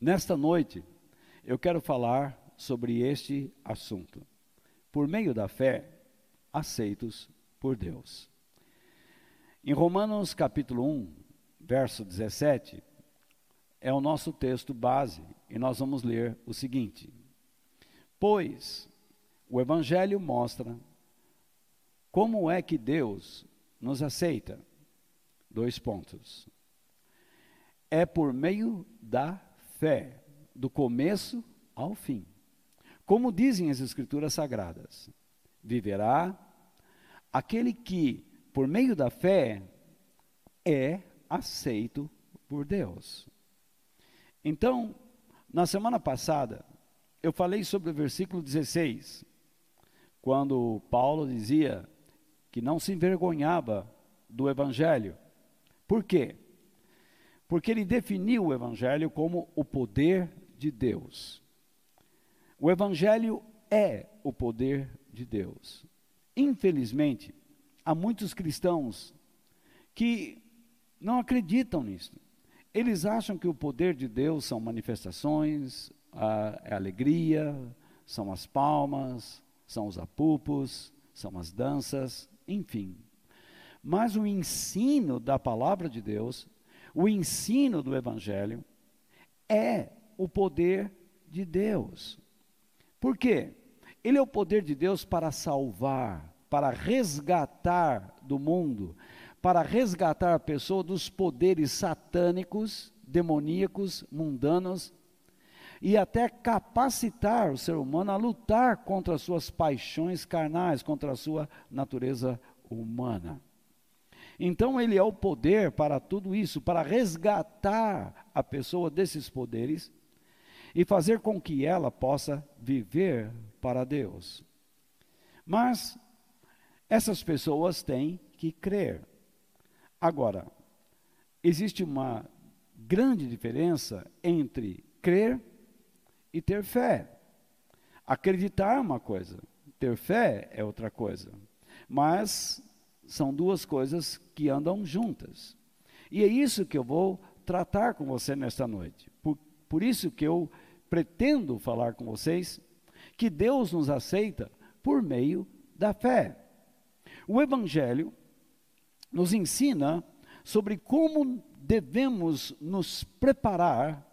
Nesta noite, eu quero falar sobre este assunto. Por meio da fé, aceitos por Deus. Em Romanos capítulo 1, verso 17, é o nosso texto base e nós vamos ler o seguinte: Pois o Evangelho mostra como é que Deus nos aceita. Dois pontos. É por meio da fé, do começo ao fim. Como dizem as Escrituras Sagradas, viverá aquele que, por meio da fé, é aceito por Deus. Então, na semana passada, eu falei sobre o versículo 16, quando Paulo dizia que não se envergonhava do Evangelho. Por quê? Porque ele definiu o Evangelho como o poder de Deus. O Evangelho é o poder de Deus. Infelizmente, há muitos cristãos que não acreditam nisso. Eles acham que o poder de Deus são manifestações, a alegria, são as palmas, são os apupos, são as danças, enfim. Mas o ensino da palavra de Deus o ensino do Evangelho é o poder de Deus. Por quê? Ele é o poder de Deus para salvar, para resgatar do mundo, para resgatar a pessoa dos poderes satânicos, demoníacos, mundanos, e até capacitar o ser humano a lutar contra as suas paixões carnais, contra a sua natureza humana. Então ele é o poder para tudo isso, para resgatar a pessoa desses poderes e fazer com que ela possa viver para Deus. Mas essas pessoas têm que crer. Agora, existe uma grande diferença entre crer e ter fé. Acreditar é uma coisa, ter fé é outra coisa. Mas são duas coisas que andam juntas. E é isso que eu vou tratar com você nesta noite. Por, por isso que eu pretendo falar com vocês que Deus nos aceita por meio da fé. O Evangelho nos ensina sobre como devemos nos preparar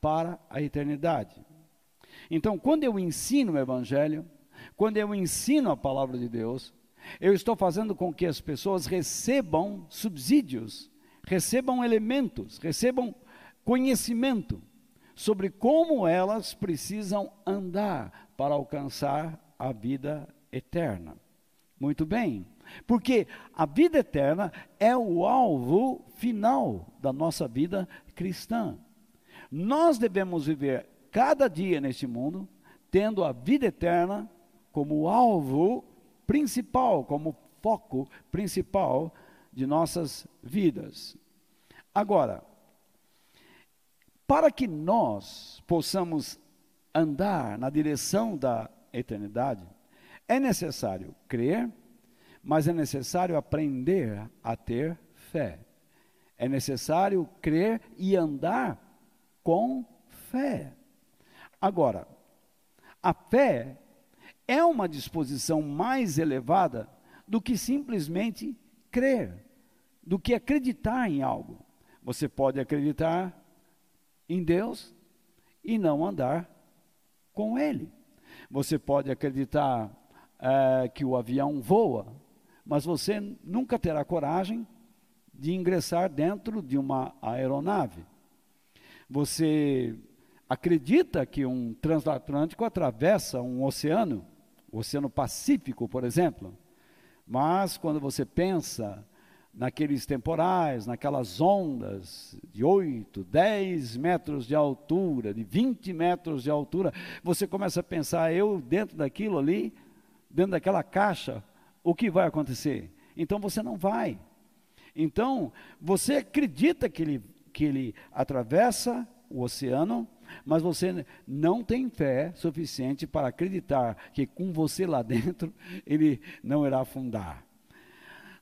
para a eternidade. Então, quando eu ensino o Evangelho, quando eu ensino a palavra de Deus, eu estou fazendo com que as pessoas recebam subsídios, recebam elementos, recebam conhecimento sobre como elas precisam andar para alcançar a vida eterna. Muito bem, porque a vida eterna é o alvo final da nossa vida cristã. Nós devemos viver cada dia neste mundo tendo a vida eterna como alvo principal, como foco principal de nossas vidas. Agora, para que nós possamos andar na direção da eternidade, é necessário crer, mas é necessário aprender a ter fé. É necessário crer e andar com fé. Agora, a fé é uma disposição mais elevada do que simplesmente crer, do que acreditar em algo. Você pode acreditar em Deus e não andar com Ele. Você pode acreditar é, que o avião voa, mas você nunca terá coragem de ingressar dentro de uma aeronave. Você acredita que um transatlântico atravessa um oceano, o Oceano Pacífico, por exemplo. Mas quando você pensa naqueles temporais, naquelas ondas de 8, 10 metros de altura, de 20 metros de altura, você começa a pensar, eu dentro daquilo ali, dentro daquela caixa, o que vai acontecer? Então você não vai. Então, você acredita que ele, que ele atravessa o oceano, mas você não tem fé suficiente para acreditar que com você lá dentro ele não irá afundar.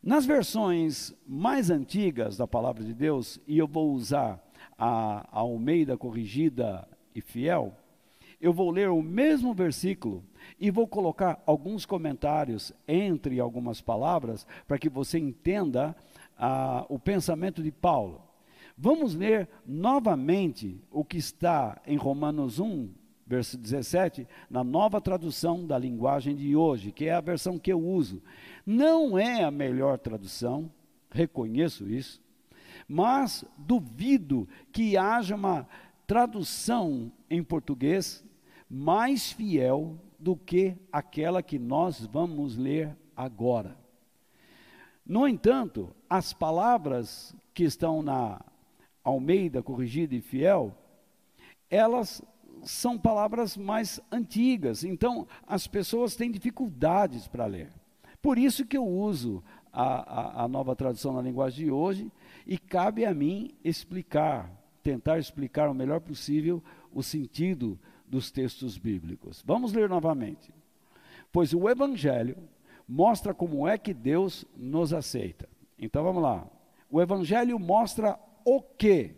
Nas versões mais antigas da palavra de Deus, e eu vou usar a, Almeida corrigida e fiel, eu vou ler o mesmo versículo e vou colocar alguns comentários entre algumas palavras para que você entenda ah, o pensamento de Paulo. Vamos ler novamente o que está em Romanos 1, verso 17, na nova tradução da linguagem de hoje, que é a versão que eu uso. Não é a melhor tradução, reconheço isso, mas duvido que haja uma tradução em português mais fiel do que aquela que nós vamos ler agora. No entanto, as palavras que estão na Almeida Corrigida e Fiel, elas são palavras mais antigas, então as pessoas têm dificuldades para ler. Por isso que eu uso a, a, a, nova tradução na linguagem de hoje e cabe a mim explicar, tentar explicar o melhor possível o sentido dos textos bíblicos. Vamos ler novamente. Pois o Evangelho mostra como é que Deus nos aceita. Então vamos lá. O Evangelho mostra o que?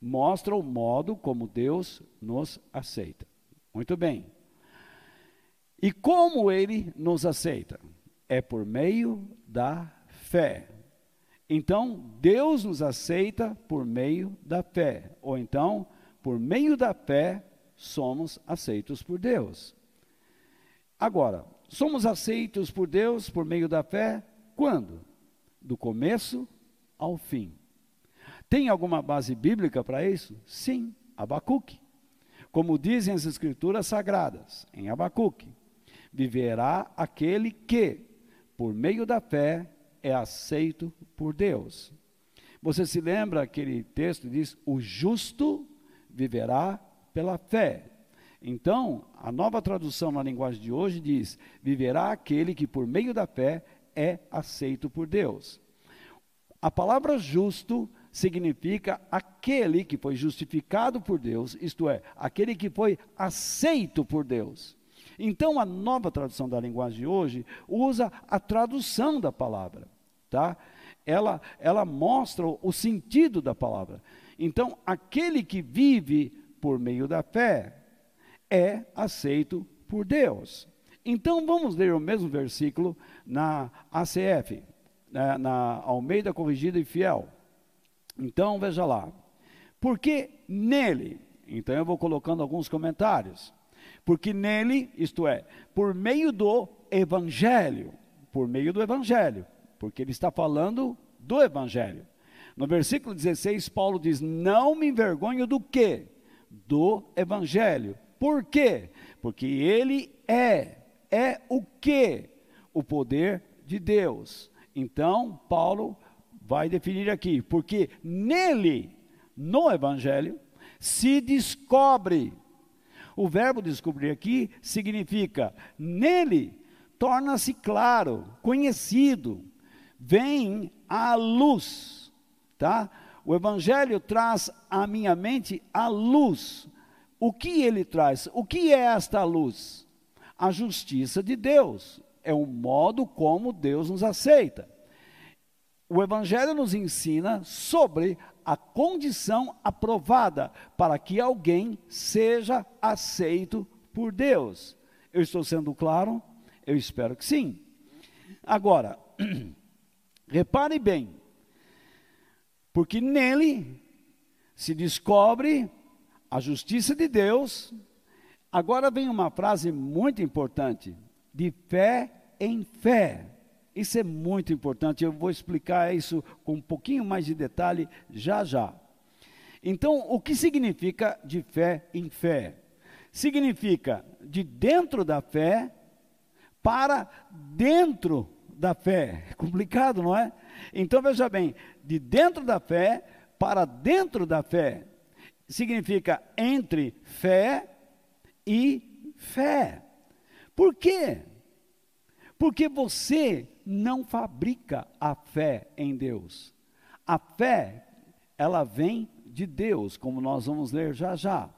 Mostra o modo como Deus nos aceita. Muito bem. E como ele nos aceita? É por meio da fé. Então, Deus nos aceita por meio da fé. Ou então, por meio da fé, somos aceitos por Deus. Agora, somos aceitos por Deus por meio da fé quando? Do começo ao fim. Tem alguma base bíblica para isso? Sim, Abacuque. Como dizem as escrituras sagradas, em Abacuque, viverá aquele que, por meio da fé, é aceito por Deus. Você se lembra aquele texto diz: "O justo viverá pela fé. Então, a nova tradução na linguagem de hoje diz: viverá aquele que por meio da fé é aceito por Deus. A palavra justo significa aquele que foi justificado por Deus, isto é, aquele que foi aceito por Deus. Então, a nova tradução da linguagem de hoje usa a tradução da palavra, tá? Ela, ela mostra o sentido da palavra. Então, aquele que vive por meio da fé, é aceito por Deus. Então vamos ler o mesmo versículo na ACF, na, na Almeida Corrigida e Fiel. Então veja lá. Porque nele, então eu vou colocando alguns comentários. Porque nele, isto é, por meio do evangelho, por meio do evangelho, porque ele está falando do evangelho. No versículo 16, Paulo diz: Não me envergonho do que? do Evangelho. Por quê? Porque ele é, é o que? O poder de Deus. Então, Paulo vai definir aqui, porque nele, no Evangelho, se descobre. O verbo descobrir aqui significa nele torna-se claro, conhecido, vem à luz, tá? O Evangelho traz à minha mente a luz. O que ele traz? O que é esta luz? A justiça de Deus. É o modo como Deus nos aceita. O Evangelho nos ensina sobre a condição aprovada para que alguém seja aceito por Deus. Eu estou sendo claro? Eu espero que sim. Agora, repare bem, porque nele se descobre a justiça de Deus. Agora vem uma frase muito importante: de fé em fé. Isso é muito importante, eu vou explicar isso com um pouquinho mais de detalhe já já. Então, o que significa de fé em fé? Significa de dentro da fé para dentro da fé. É complicado, não é? Então veja bem, de dentro da fé para dentro da fé. Significa entre fé e fé. Por quê? Porque você não fabrica a fé em Deus. A fé, ela vem de Deus, como nós vamos ler já já.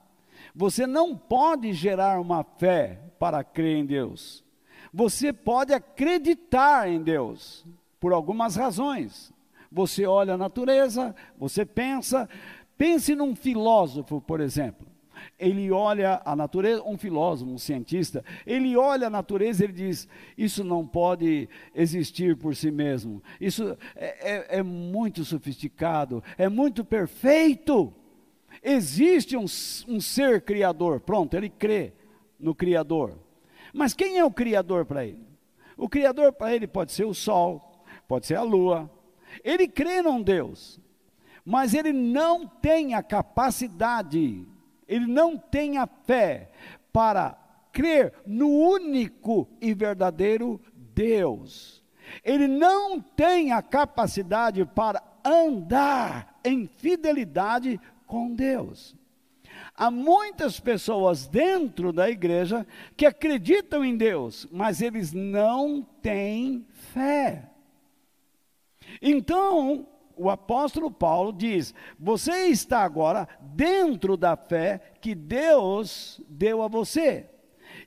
Você não pode gerar uma fé para crer em Deus. Você pode acreditar em Deus por algumas razões. Você olha a natureza, você pensa, Pense num filósofo, por exemplo. Ele olha a natureza, um filósofo, um cientista, ele olha a natureza e ele diz: Isso não pode existir por si mesmo. Isso é, é, é muito sofisticado, é muito perfeito. Existe um, um ser criador. Pronto, ele crê no Criador. Mas quem é o Criador para ele? O Criador para ele pode ser o Sol, pode ser a Lua. Ele crê num Deus, mas ele não tem a capacidade, ele não tem a fé para crer no único e verdadeiro Deus. Ele não tem a capacidade para andar em fidelidade com Deus. Há muitas pessoas dentro da igreja que acreditam em Deus, mas eles não têm fé. Então, o apóstolo Paulo diz: Você está agora dentro da fé que Deus deu a você.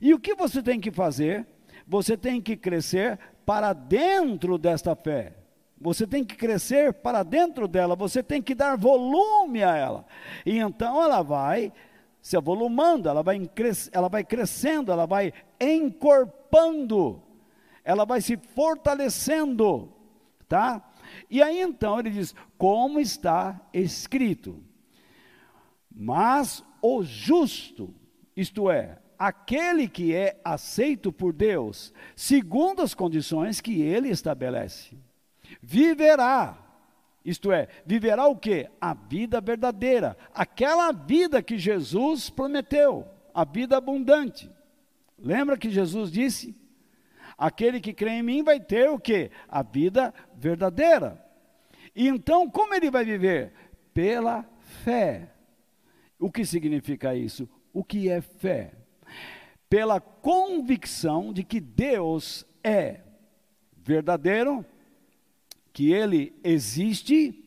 E o que você tem que fazer? Você tem que crescer para dentro desta fé. Você tem que crescer para dentro dela, você tem que dar volume a ela. E então ela vai se avolumando, ela vai, ela vai crescendo, ela vai encorpando, ela vai se fortalecendo, tá? E aí então ele diz: como está escrito. Mas o justo, isto é, aquele que é aceito por Deus, segundo as condições que ele estabelece, viverá. Isto é, viverá o que? A vida verdadeira, aquela vida que Jesus prometeu, a vida abundante. Lembra que Jesus disse: Aquele que crê em mim vai ter o que? A vida verdadeira. E então, como ele vai viver? Pela fé. O que significa isso? O que é fé? Pela convicção de que Deus é verdadeiro, que ele existe,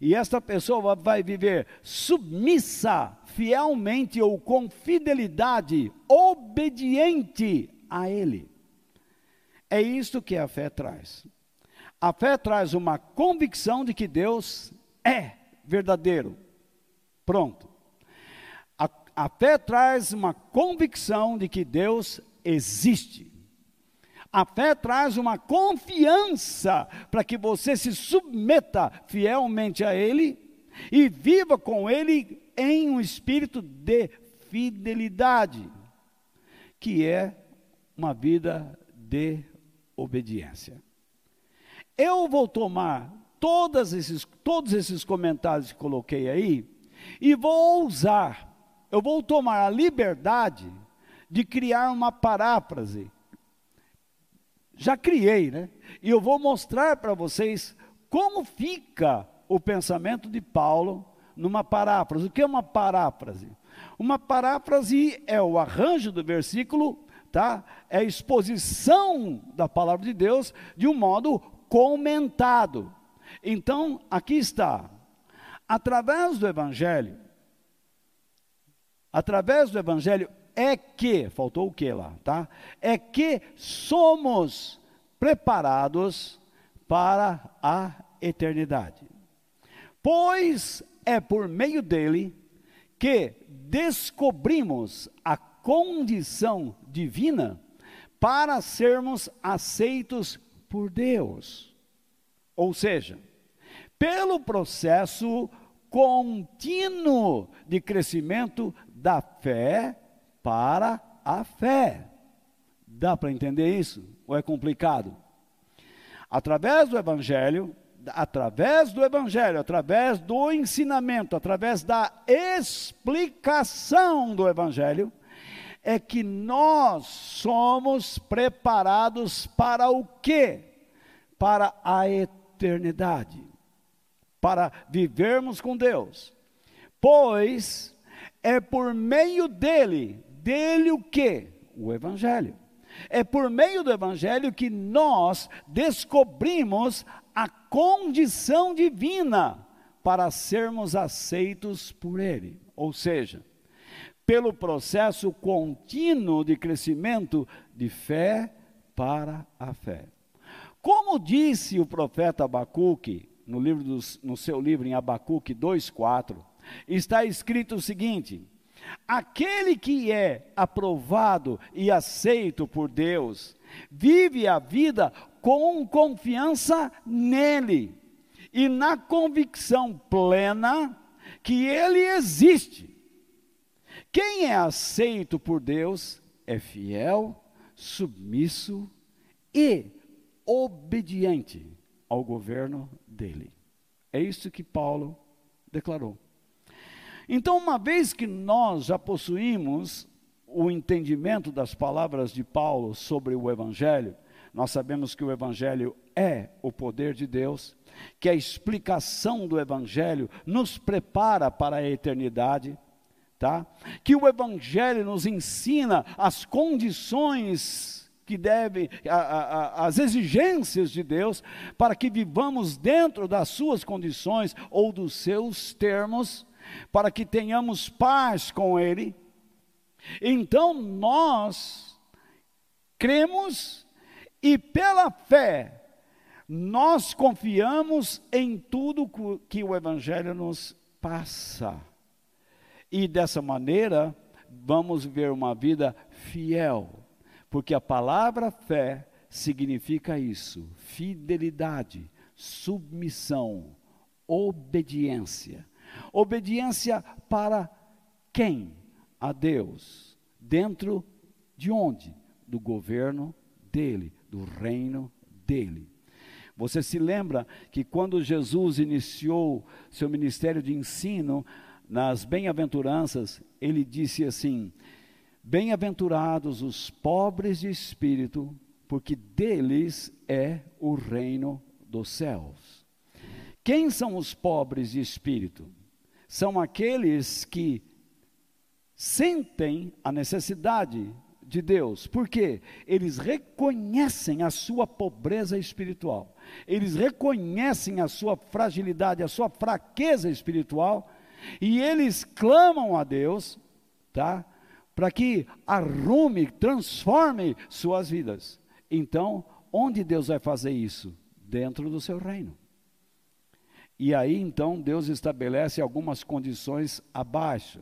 e esta pessoa vai viver submissa, fielmente ou com fidelidade, obediente a ele. É isto que a fé traz. A fé traz uma convicção de que Deus é verdadeiro. Pronto. A, a fé traz uma convicção de que Deus existe. A fé traz uma confiança para que você se submeta fielmente a Ele e viva com Ele em um espírito de fidelidade, que é uma vida de obediência. Eu vou tomar todos esses, todos esses comentários que coloquei aí e vou usar, eu vou tomar a liberdade de criar uma paráfrase. Já criei, né? E eu vou mostrar para vocês como fica o pensamento de Paulo numa paráfrase. O que é uma paráfrase? Uma paráfrase é o arranjo do versículo tá? É a exposição da palavra de Deus de um modo comentado. Então, aqui está. Através do evangelho, através do evangelho é que, faltou o que lá, tá? É que somos preparados para a eternidade. Pois é por meio dele que descobrimos a condição divina para sermos aceitos por Deus. Ou seja, pelo processo contínuo de crescimento da fé para a fé. Dá para entender isso? Ou é complicado? Através do Evangelho, através do Evangelho, através do ensinamento, através da explicação do Evangelho, é que nós somos preparados para o quê? Para a eternidade, para vivermos com Deus. Pois é por meio dele, dele o quê? O evangelho. É por meio do evangelho que nós descobrimos a condição divina para sermos aceitos por ele. Ou seja, pelo processo contínuo de crescimento de fé para a fé. Como disse o profeta Abacuque, no, livro dos, no seu livro em Abacuque 2,4, está escrito o seguinte: Aquele que é aprovado e aceito por Deus, vive a vida com confiança nele e na convicção plena que ele existe. Quem é aceito por Deus é fiel, submisso e obediente ao governo dele. É isso que Paulo declarou. Então, uma vez que nós já possuímos o entendimento das palavras de Paulo sobre o Evangelho, nós sabemos que o Evangelho é o poder de Deus, que a explicação do Evangelho nos prepara para a eternidade, tá? Que o Evangelho nos ensina as condições que devem, a, a, as exigências de Deus, para que vivamos dentro das suas condições ou dos seus termos, para que tenhamos paz com Ele. Então nós cremos e pela fé nós confiamos em tudo que o Evangelho nos passa. E dessa maneira vamos viver uma vida fiel, porque a palavra fé significa isso: fidelidade, submissão, obediência. Obediência para quem? A Deus. Dentro de onde? Do governo dele, do reino dele. Você se lembra que quando Jesus iniciou seu ministério de ensino, nas bem-aventuranças, ele disse assim: Bem-aventurados os pobres de espírito, porque deles é o reino dos céus. Quem são os pobres de espírito? são aqueles que sentem a necessidade de Deus, porque eles reconhecem a sua pobreza espiritual, eles reconhecem a sua fragilidade, a sua fraqueza espiritual, e eles clamam a Deus, tá? Para que arrume, transforme suas vidas. Então, onde Deus vai fazer isso? Dentro do seu reino. E aí então Deus estabelece algumas condições abaixo.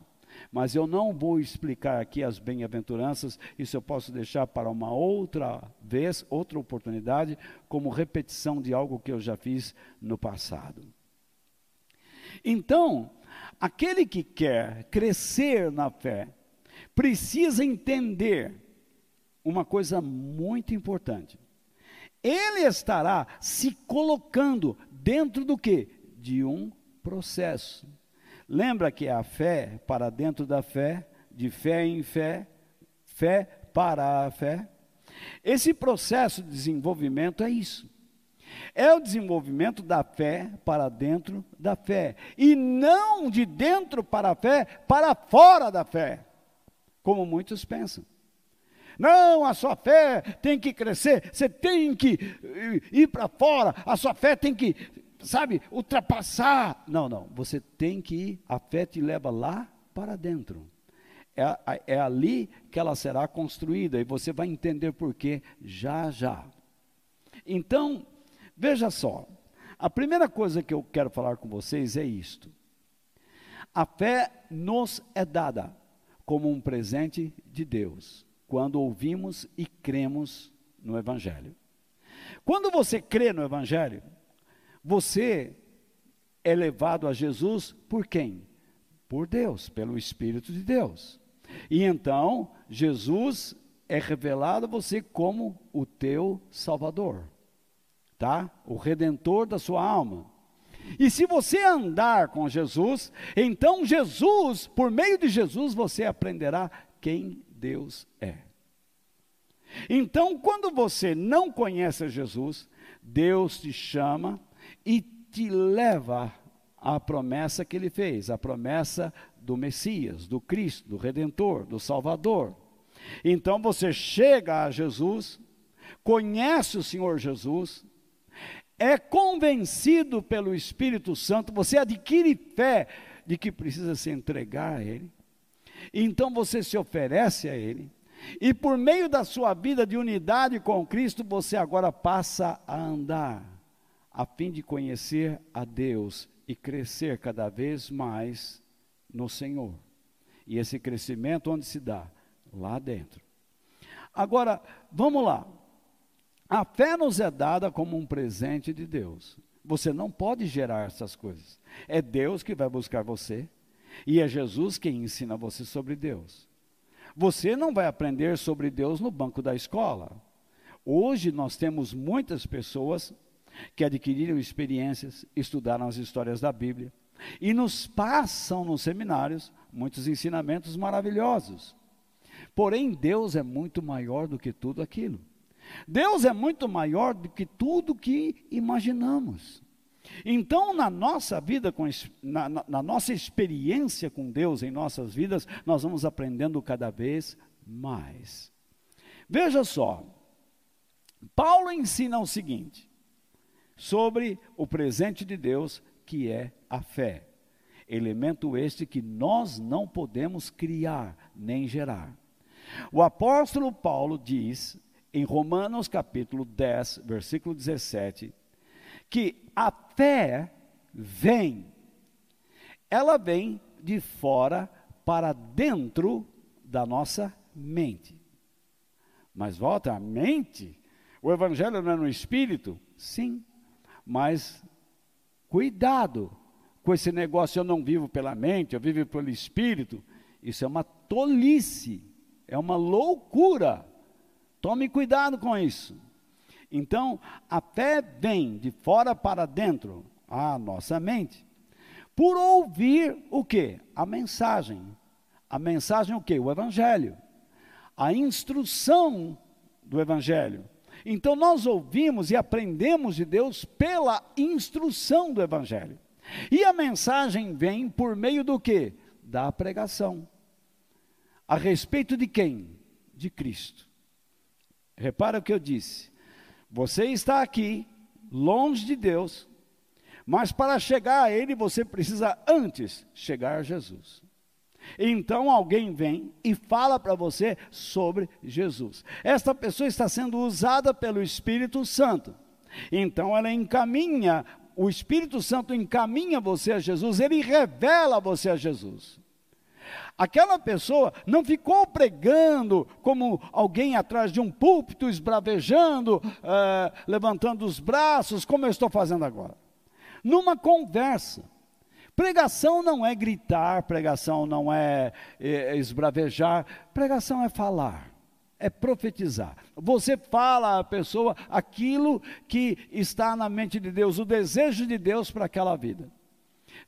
Mas eu não vou explicar aqui as bem-aventuranças, isso eu posso deixar para uma outra vez, outra oportunidade, como repetição de algo que eu já fiz no passado. Então, aquele que quer crescer na fé, precisa entender uma coisa muito importante. Ele estará se colocando dentro do que? de um processo. Lembra que a fé para dentro da fé, de fé em fé, fé para a fé? Esse processo de desenvolvimento é isso. É o desenvolvimento da fé para dentro da fé. E não de dentro para a fé, para fora da fé. Como muitos pensam. Não, a sua fé tem que crescer, você tem que ir para fora, a sua fé tem que sabe, ultrapassar. Não, não. Você tem que ir, a fé te leva lá para dentro. É, é ali que ela será construída e você vai entender por quê já já. Então, veja só. A primeira coisa que eu quero falar com vocês é isto. A fé nos é dada como um presente de Deus, quando ouvimos e cremos no Evangelho. Quando você crê no Evangelho, você é levado a Jesus por quem? Por Deus, pelo Espírito de Deus. E então, Jesus é revelado a você como o teu Salvador, tá? O redentor da sua alma. E se você andar com Jesus, então Jesus, por meio de Jesus, você aprenderá quem Deus é. Então, quando você não conhece Jesus, Deus te chama e te leva à promessa que ele fez, a promessa do Messias, do Cristo, do Redentor, do Salvador. Então você chega a Jesus, conhece o Senhor Jesus, é convencido pelo Espírito Santo, você adquire fé de que precisa se entregar a Ele. Então você se oferece a Ele. E por meio da sua vida de unidade com Cristo, você agora passa a andar a fim de conhecer a Deus e crescer cada vez mais no Senhor. E esse crescimento onde se dá? Lá dentro. Agora, vamos lá. A fé nos é dada como um presente de Deus. Você não pode gerar essas coisas. É Deus que vai buscar você e é Jesus quem ensina você sobre Deus. Você não vai aprender sobre Deus no banco da escola. Hoje nós temos muitas pessoas que adquiriram experiências, estudaram as histórias da Bíblia e nos passam nos seminários muitos ensinamentos maravilhosos. Porém, Deus é muito maior do que tudo aquilo. Deus é muito maior do que tudo que imaginamos. Então, na nossa vida, na, na, na nossa experiência com Deus em nossas vidas, nós vamos aprendendo cada vez mais. Veja só, Paulo ensina o seguinte sobre o presente de Deus, que é a fé. Elemento este que nós não podemos criar nem gerar. O apóstolo Paulo diz em Romanos capítulo 10, versículo 17, que a fé vem, ela vem de fora para dentro da nossa mente. Mas volta, a mente, o evangelho não é no espírito? Sim, mas cuidado com esse negócio, eu não vivo pela mente, eu vivo pelo espírito. Isso é uma tolice, é uma loucura. Tome cuidado com isso. Então, a fé vem de fora para dentro, a nossa mente, por ouvir o que? A mensagem. A mensagem o que? O evangelho. A instrução do evangelho. Então nós ouvimos e aprendemos de Deus pela instrução do evangelho. E a mensagem vem por meio do que? Da pregação. A respeito de quem? De Cristo. Repara o que eu disse. Você está aqui, longe de Deus, mas para chegar a Ele você precisa antes chegar a Jesus. Então alguém vem e fala para você sobre Jesus. Esta pessoa está sendo usada pelo Espírito Santo. Então ela encaminha, o Espírito Santo encaminha você a Jesus, ele revela você a Jesus. Aquela pessoa não ficou pregando como alguém atrás de um púlpito, esbravejando, eh, levantando os braços, como eu estou fazendo agora. Numa conversa. Pregação não é gritar, pregação não é, é esbravejar, pregação é falar, é profetizar. Você fala à pessoa aquilo que está na mente de Deus, o desejo de Deus para aquela vida.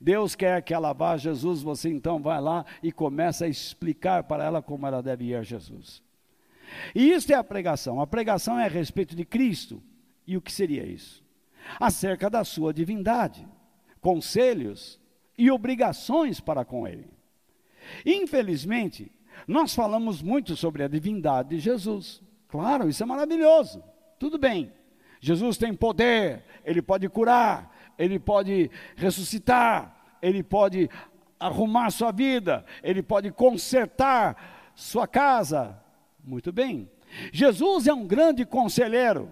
Deus quer que ela vá a Jesus, você então vai lá e começa a explicar para ela como ela deve ir a Jesus. E isso é a pregação. A pregação é a respeito de Cristo. E o que seria isso? Acerca da sua divindade, conselhos e obrigações para com Ele. Infelizmente, nós falamos muito sobre a divindade de Jesus. Claro, isso é maravilhoso. Tudo bem. Jesus tem poder, ele pode curar, ele pode ressuscitar, ele pode arrumar sua vida, ele pode consertar sua casa. Muito bem. Jesus é um grande conselheiro.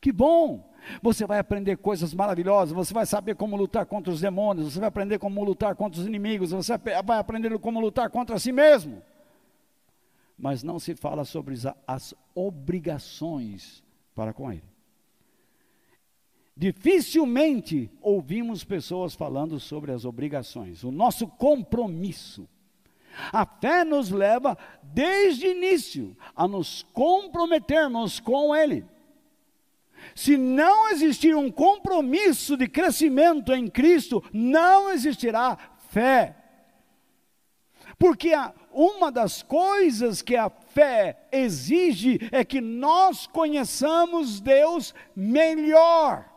Que bom! Você vai aprender coisas maravilhosas, você vai saber como lutar contra os demônios, você vai aprender como lutar contra os inimigos, você vai aprender como lutar contra si mesmo. Mas não se fala sobre as obrigações para com ele. Dificilmente ouvimos pessoas falando sobre as obrigações, o nosso compromisso. A fé nos leva, desde o início, a nos comprometermos com Ele. Se não existir um compromisso de crescimento em Cristo, não existirá fé. Porque uma das coisas que a fé exige é que nós conheçamos Deus melhor.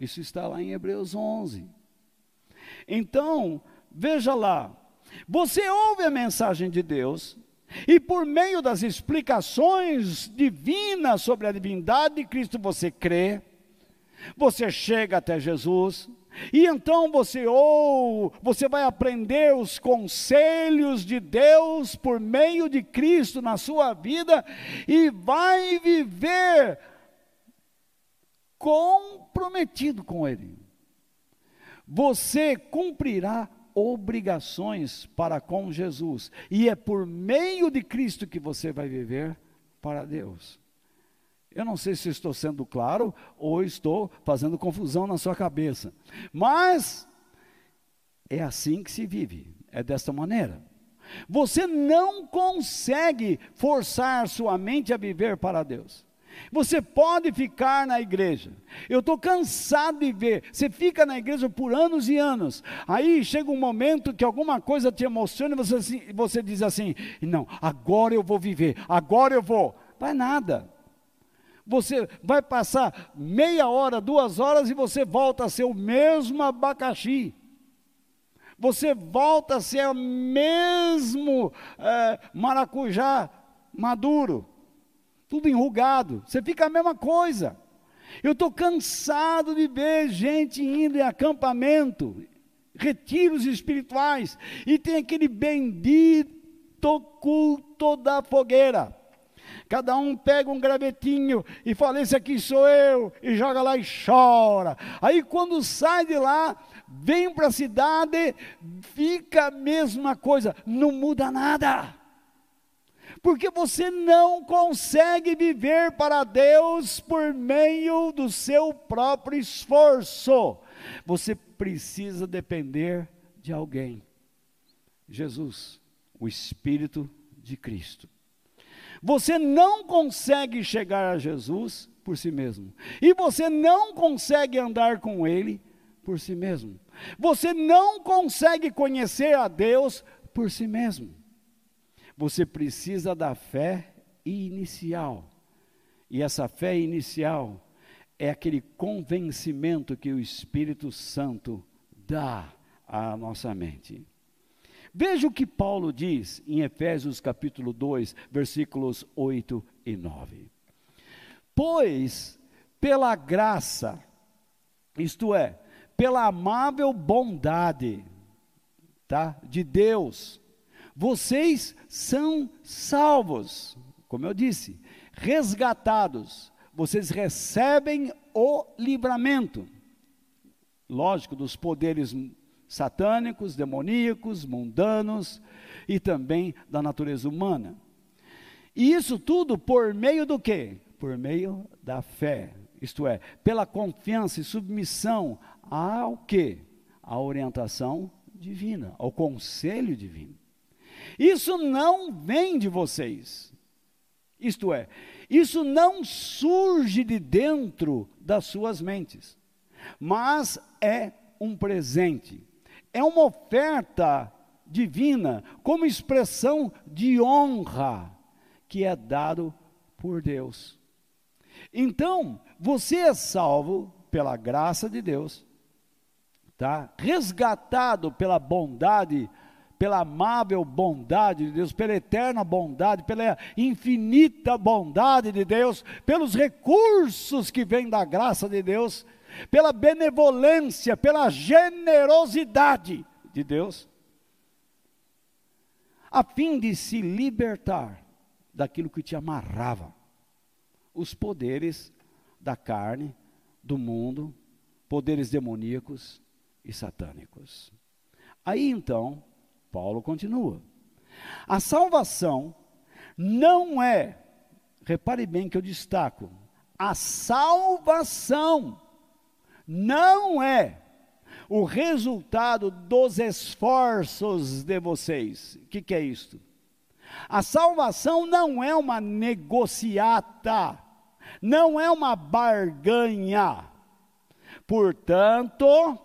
Isso está lá em Hebreus 11. Então, veja lá, você ouve a mensagem de Deus, e por meio das explicações divinas sobre a divindade de Cristo, você crê, você chega até Jesus, e então você ou você vai aprender os conselhos de Deus por meio de Cristo na sua vida e vai viver comprometido com Ele. Você cumprirá obrigações para com Jesus, e é por meio de Cristo que você vai viver para Deus. Eu não sei se estou sendo claro ou estou fazendo confusão na sua cabeça, mas é assim que se vive, é desta maneira. Você não consegue forçar sua mente a viver para Deus. Você pode ficar na igreja. Eu estou cansado de ver. Você fica na igreja por anos e anos. Aí chega um momento que alguma coisa te emociona e você, você diz assim: Não, agora eu vou viver, agora eu vou. Vai nada. Você vai passar meia hora, duas horas e você volta a ser o mesmo abacaxi você volta a ser o mesmo é, maracujá maduro, tudo enrugado, você fica a mesma coisa. Eu estou cansado de ver gente indo em acampamento, retiros espirituais, e tem aquele bendito culto da fogueira. Cada um pega um gravetinho e fala: Esse aqui sou eu, e joga lá e chora. Aí quando sai de lá, vem para a cidade, fica a mesma coisa, não muda nada. Porque você não consegue viver para Deus por meio do seu próprio esforço. Você precisa depender de alguém. Jesus, o Espírito de Cristo. Você não consegue chegar a Jesus por si mesmo. E você não consegue andar com Ele por si mesmo. Você não consegue conhecer a Deus por si mesmo. Você precisa da fé inicial. E essa fé inicial é aquele convencimento que o Espírito Santo dá à nossa mente. Veja o que Paulo diz em Efésios capítulo 2, versículos 8 e 9. Pois, pela graça, isto é, pela amável bondade tá, de Deus, vocês são salvos, como eu disse, resgatados, vocês recebem o livramento, lógico, dos poderes satânicos, demoníacos, mundanos e também da natureza humana. E isso tudo por meio do quê? Por meio da fé, isto é, pela confiança e submissão ao que? A orientação divina, ao conselho divino. Isso não vem de vocês. Isto é, isso não surge de dentro das suas mentes, mas é um presente, é uma oferta divina, como expressão de honra que é dado por Deus. Então, você é salvo pela graça de Deus, tá? resgatado pela bondade, pela amável bondade de Deus, pela eterna bondade, pela infinita bondade de Deus, pelos recursos que vêm da graça de Deus, pela benevolência, pela generosidade de Deus, a fim de se libertar daquilo que te amarrava, os poderes da carne, do mundo, poderes demoníacos, e satânicos. Aí então, Paulo continua. A salvação não é, repare bem que eu destaco, a salvação não é o resultado dos esforços de vocês. O que, que é isto? A salvação não é uma negociata, não é uma barganha. Portanto,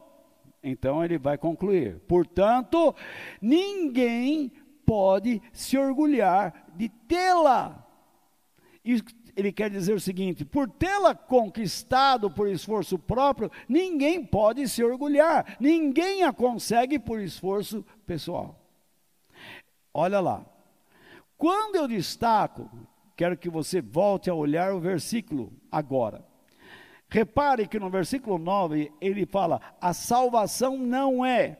então ele vai concluir: portanto, ninguém pode se orgulhar de tê-la. Ele quer dizer o seguinte: por tê-la conquistado por esforço próprio, ninguém pode se orgulhar, ninguém a consegue por esforço pessoal. Olha lá, quando eu destaco, quero que você volte a olhar o versículo agora. Repare que no versículo 9 ele fala: a salvação não é.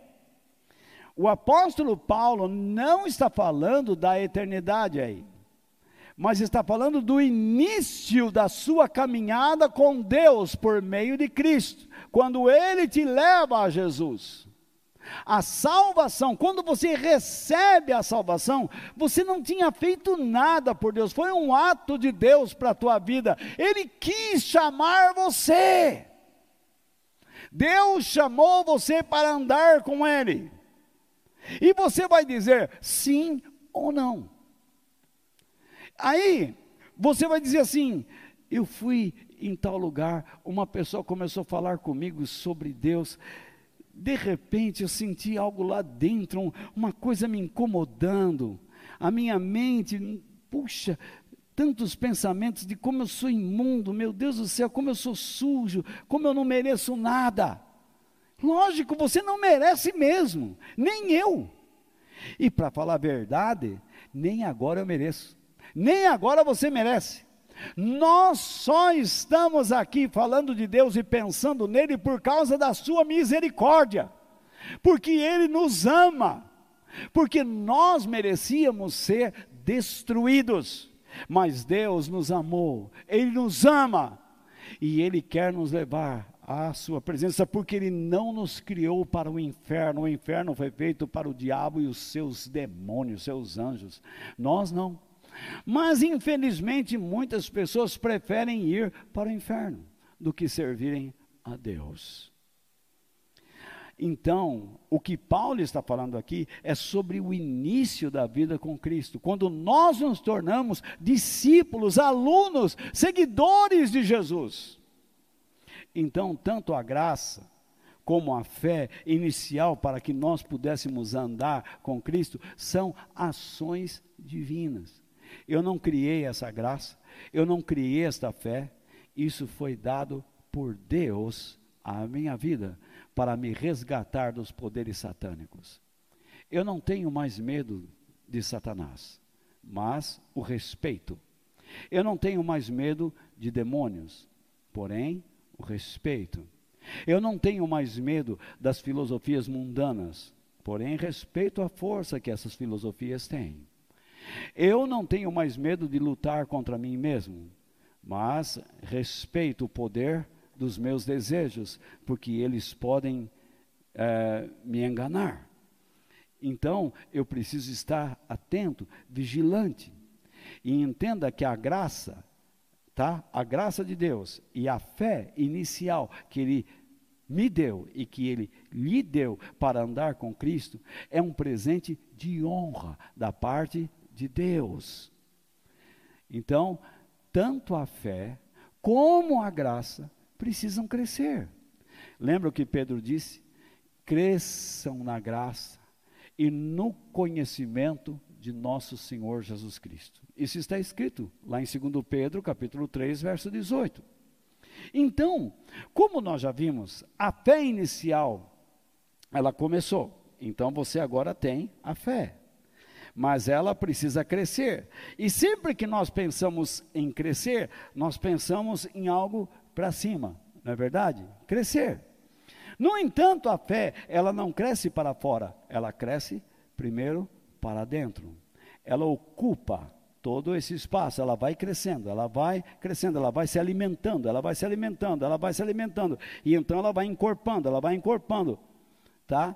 O apóstolo Paulo não está falando da eternidade aí, mas está falando do início da sua caminhada com Deus por meio de Cristo, quando ele te leva a Jesus. A salvação, quando você recebe a salvação, você não tinha feito nada por Deus, foi um ato de Deus para a tua vida. Ele quis chamar você. Deus chamou você para andar com Ele. E você vai dizer sim ou não. Aí, você vai dizer assim: eu fui em tal lugar, uma pessoa começou a falar comigo sobre Deus. De repente eu senti algo lá dentro, uma coisa me incomodando. A minha mente, puxa, tantos pensamentos de como eu sou imundo, meu Deus do céu, como eu sou sujo, como eu não mereço nada. Lógico, você não merece mesmo, nem eu. E para falar a verdade, nem agora eu mereço, nem agora você merece. Nós só estamos aqui falando de Deus e pensando nele por causa da sua misericórdia, porque ele nos ama, porque nós merecíamos ser destruídos, mas Deus nos amou, ele nos ama e ele quer nos levar à sua presença, porque ele não nos criou para o inferno, o inferno foi feito para o diabo e os seus demônios, seus anjos. Nós não. Mas, infelizmente, muitas pessoas preferem ir para o inferno do que servirem a Deus. Então, o que Paulo está falando aqui é sobre o início da vida com Cristo, quando nós nos tornamos discípulos, alunos, seguidores de Jesus. Então, tanto a graça como a fé inicial para que nós pudéssemos andar com Cristo são ações divinas. Eu não criei essa graça, eu não criei esta fé, isso foi dado por Deus à minha vida para me resgatar dos poderes satânicos. Eu não tenho mais medo de Satanás, mas o respeito. Eu não tenho mais medo de demônios, porém o respeito. Eu não tenho mais medo das filosofias mundanas, porém respeito a força que essas filosofias têm. Eu não tenho mais medo de lutar contra mim mesmo, mas respeito o poder dos meus desejos, porque eles podem é, me enganar. Então, eu preciso estar atento, vigilante. E entenda que a graça, tá? A graça de Deus e a fé inicial que ele me deu e que ele lhe deu para andar com Cristo é um presente de honra da parte de Deus. Então, tanto a fé como a graça precisam crescer. Lembra o que Pedro disse? Cresçam na graça e no conhecimento de nosso Senhor Jesus Cristo. Isso está escrito lá em 2 Pedro, capítulo 3, verso 18. Então, como nós já vimos, a fé inicial, ela começou. Então você agora tem a fé mas ela precisa crescer. E sempre que nós pensamos em crescer, nós pensamos em algo para cima, não é verdade? Crescer. No entanto, a fé, ela não cresce para fora, ela cresce primeiro para dentro. Ela ocupa todo esse espaço, ela vai crescendo, ela vai crescendo, ela vai se alimentando, ela vai se alimentando, ela vai se alimentando, e então ela vai encorpando, ela vai encorpando, tá?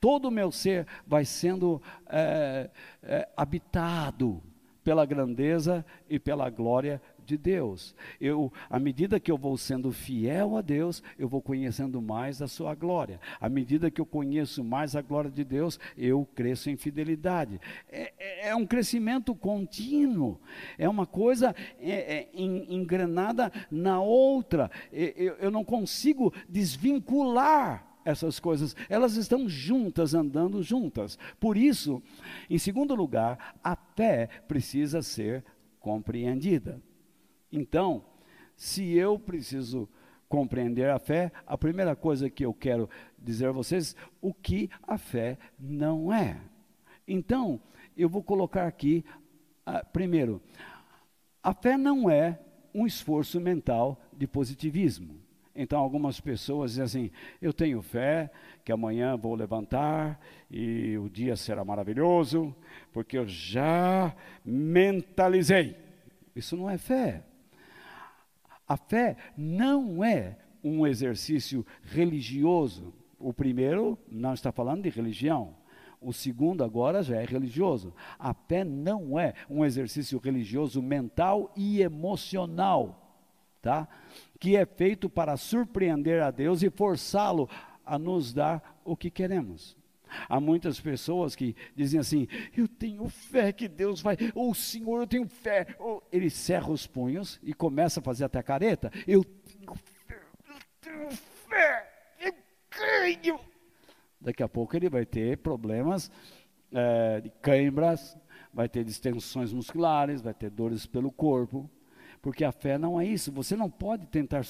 Todo o meu ser vai sendo é, é, habitado pela grandeza e pela glória de Deus. Eu, à medida que eu vou sendo fiel a Deus, eu vou conhecendo mais a sua glória. À medida que eu conheço mais a glória de Deus, eu cresço em fidelidade. É, é, é um crescimento contínuo. É uma coisa é, é engrenada na outra. Eu, eu não consigo desvincular essas coisas, elas estão juntas, andando juntas. Por isso, em segundo lugar, a fé precisa ser compreendida. Então, se eu preciso compreender a fé, a primeira coisa que eu quero dizer a vocês, o que a fé não é. Então, eu vou colocar aqui, uh, primeiro, a fé não é um esforço mental de positivismo. Então, algumas pessoas dizem assim: Eu tenho fé que amanhã vou levantar e o dia será maravilhoso, porque eu já mentalizei. Isso não é fé. A fé não é um exercício religioso. o primeiro não está falando de religião. O segundo agora já é religioso. A fé não é um exercício religioso mental e emocional, tá? Que é feito para surpreender a Deus e forçá-lo a nos dar o que queremos. Há muitas pessoas que dizem assim: Eu tenho fé que Deus vai, ou oh, Senhor, eu tenho fé. Ou ele cerra os punhos e começa a fazer até careta. Eu tenho fé, eu tenho fé, eu creio. Daqui a pouco ele vai ter problemas é, de câimbras, vai ter distensões musculares, vai ter dores pelo corpo, porque a fé não é isso. Você não pode tentar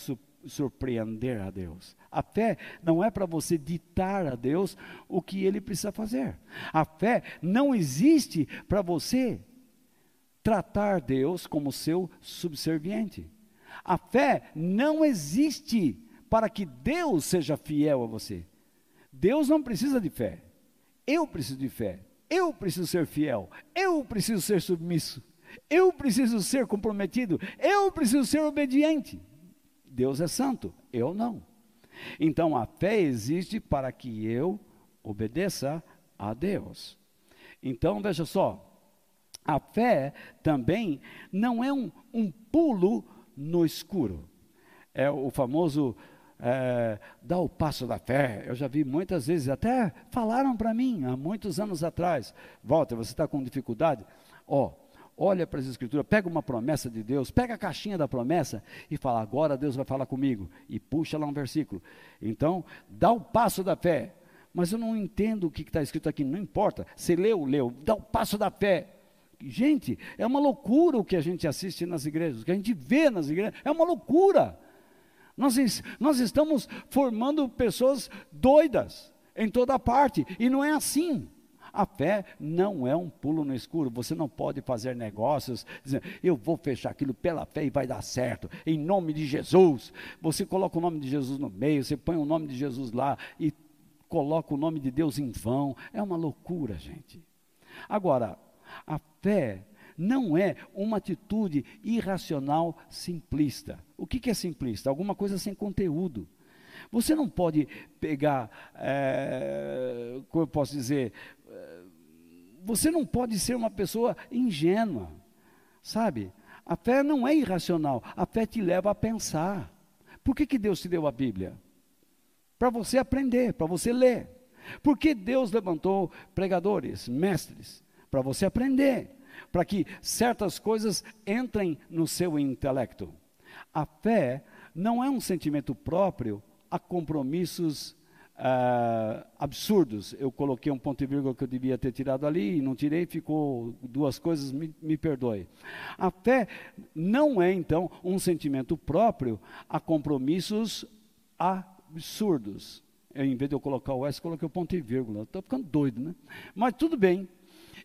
surpreender a Deus. A fé não é para você ditar a Deus o que ele precisa fazer. A fé não existe para você tratar Deus como seu subserviente. A fé não existe para que Deus seja fiel a você. Deus não precisa de fé. Eu preciso de fé. Eu preciso ser fiel. Eu preciso ser submisso. Eu preciso ser comprometido. Eu preciso ser obediente. Deus é santo, eu não. Então a fé existe para que eu obedeça a Deus. Então veja só, a fé também não é um, um pulo no escuro. É o famoso é, dá o passo da fé. Eu já vi muitas vezes, até falaram para mim há muitos anos atrás: Walter, você está com dificuldade? Ó, oh, olha para as escrituras, pega uma promessa de Deus, pega a caixinha da promessa e fala, agora Deus vai falar comigo. E puxa lá um versículo. Então, dá o passo da fé. Mas eu não entendo o que está escrito aqui, não importa. Você leu, leu, dá o passo da fé. Gente, é uma loucura o que a gente assiste nas igrejas, o que a gente vê nas igrejas, é uma loucura. Nós, nós estamos formando pessoas doidas em toda parte, e não é assim. A fé não é um pulo no escuro. Você não pode fazer negócios dizendo, eu vou fechar aquilo pela fé e vai dar certo, em nome de Jesus. Você coloca o nome de Jesus no meio, você põe o nome de Jesus lá e coloca o nome de Deus em vão. É uma loucura, gente. Agora, a fé não é uma atitude irracional simplista. O que, que é simplista? Alguma coisa sem conteúdo. Você não pode pegar, é, como eu posso dizer, você não pode ser uma pessoa ingênua, sabe? A fé não é irracional, a fé te leva a pensar. Por que, que Deus te deu a Bíblia? Para você aprender, para você ler. Por que Deus levantou pregadores, mestres? Para você aprender, para que certas coisas entrem no seu intelecto. A fé não é um sentimento próprio a compromissos Uh, absurdos. Eu coloquei um ponto e vírgula que eu devia ter tirado ali e não tirei, ficou duas coisas, me, me perdoe. A fé não é, então, um sentimento próprio a compromissos absurdos. Eu, em vez de eu colocar o S, coloquei o ponto e vírgula. Estou ficando doido, né? Mas tudo bem.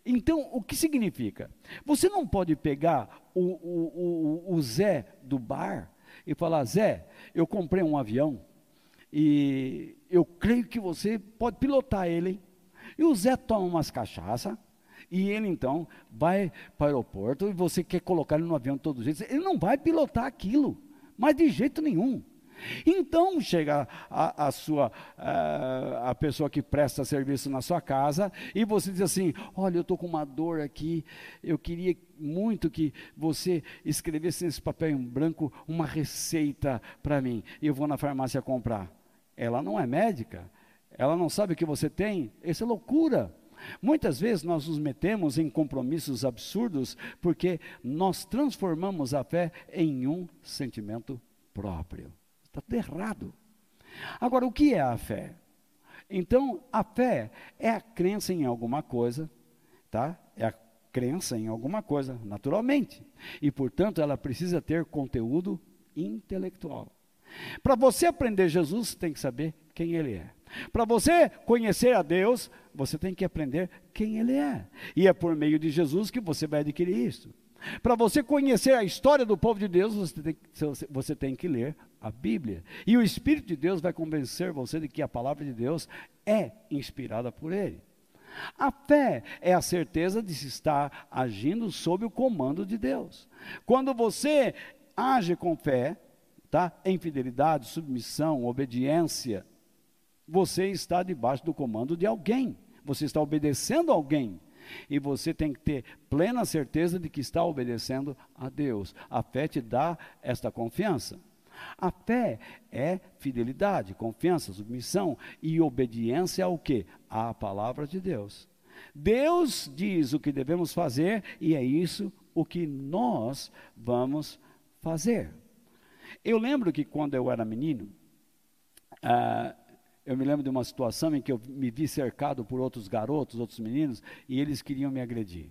Então, o que significa? Você não pode pegar o, o, o, o Zé do bar e falar: Zé, eu comprei um avião e eu creio que você pode pilotar ele. E o Zé toma umas cachaça, e ele então vai para o aeroporto, e você quer colocar ele no avião de todo jeito. Ele não vai pilotar aquilo, mas de jeito nenhum. Então chega a, a sua a, a, pessoa que presta serviço na sua casa e você diz assim: olha, eu estou com uma dor aqui, eu queria muito que você escrevesse nesse papel em branco uma receita para mim. Eu vou na farmácia comprar ela não é médica, ela não sabe o que você tem, isso é loucura. Muitas vezes nós nos metemos em compromissos absurdos porque nós transformamos a fé em um sentimento próprio. Está tudo errado. Agora, o que é a fé? Então, a fé é a crença em alguma coisa, tá? É a crença em alguma coisa, naturalmente. E, portanto, ela precisa ter conteúdo intelectual. Para você aprender Jesus, tem que saber quem Ele é. Para você conhecer a Deus, você tem que aprender quem Ele é. E é por meio de Jesus que você vai adquirir isso. Para você conhecer a história do povo de Deus, você tem, você tem, que ler a Bíblia. E o Espírito de Deus vai convencer você de que a palavra de Deus é inspirada por Ele. A fé é a certeza de se estar agindo sob o comando de Deus. Quando você age com fé, tá? Em fidelidade, submissão, obediência Você está debaixo do comando de alguém. Você está obedecendo a alguém. E você tem que ter plena certeza de que está obedecendo a Deus. A fé te dá esta confiança. A fé é fidelidade, confiança, submissão e obediência ao que? À palavra de Deus. Deus diz o que devemos fazer e é isso o que nós vamos fazer. Eu lembro que quando eu era menino, ah, eu me lembro de uma situação em que eu me vi cercado por outros garotos, outros meninos, e eles queriam me agredir.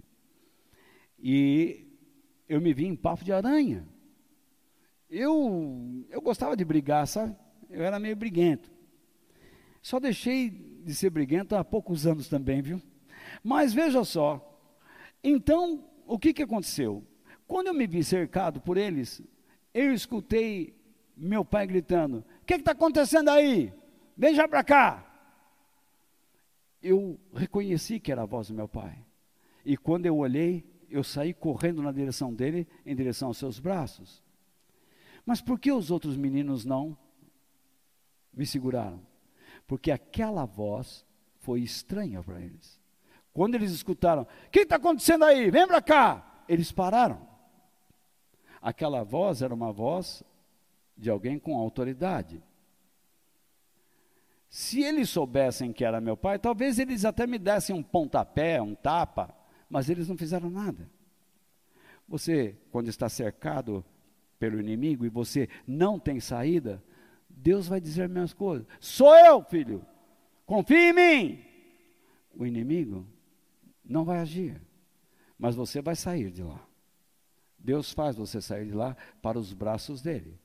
E eu me vi em papo de aranha. Eu, eu gostava de brigar, sabe? Eu era meio briguento. Só deixei de ser briguento há poucos anos também, viu? Mas veja só. Então, o que, que aconteceu? Quando eu me vi cercado por eles, eu escutei meu pai gritando: O que está acontecendo aí? Vem já para cá. Eu reconheci que era a voz do meu pai. E quando eu olhei, eu saí correndo na direção dele, em direção aos seus braços. Mas por que os outros meninos não me seguraram? Porque aquela voz foi estranha para eles. Quando eles escutaram, o que está acontecendo aí? Vem para cá! Eles pararam. Aquela voz era uma voz de alguém com autoridade. Se eles soubessem que era meu pai, talvez eles até me dessem um pontapé, um tapa, mas eles não fizeram nada. Você, quando está cercado pelo inimigo e você não tem saída, Deus vai dizer minhas coisas. Sou eu, filho. Confie em mim. O inimigo não vai agir, mas você vai sair de lá. Deus faz você sair de lá para os braços dele.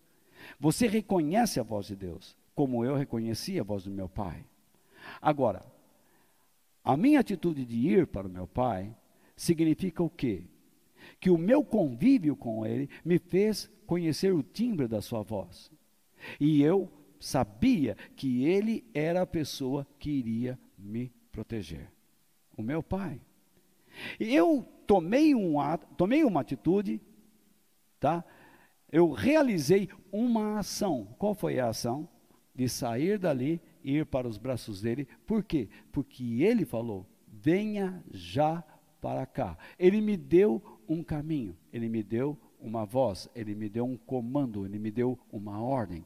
Você reconhece a voz de Deus, como eu reconheci a voz do meu pai. Agora, a minha atitude de ir para o meu pai significa o quê? Que o meu convívio com ele me fez conhecer o timbre da sua voz. E eu sabia que ele era a pessoa que iria me proteger. O meu pai. Eu tomei, um ato, tomei uma atitude, tá? Eu realizei uma ação. Qual foi a ação? De sair dali e ir para os braços dele. Por quê? Porque ele falou: venha já para cá. Ele me deu um caminho, ele me deu uma voz, ele me deu um comando, ele me deu uma ordem.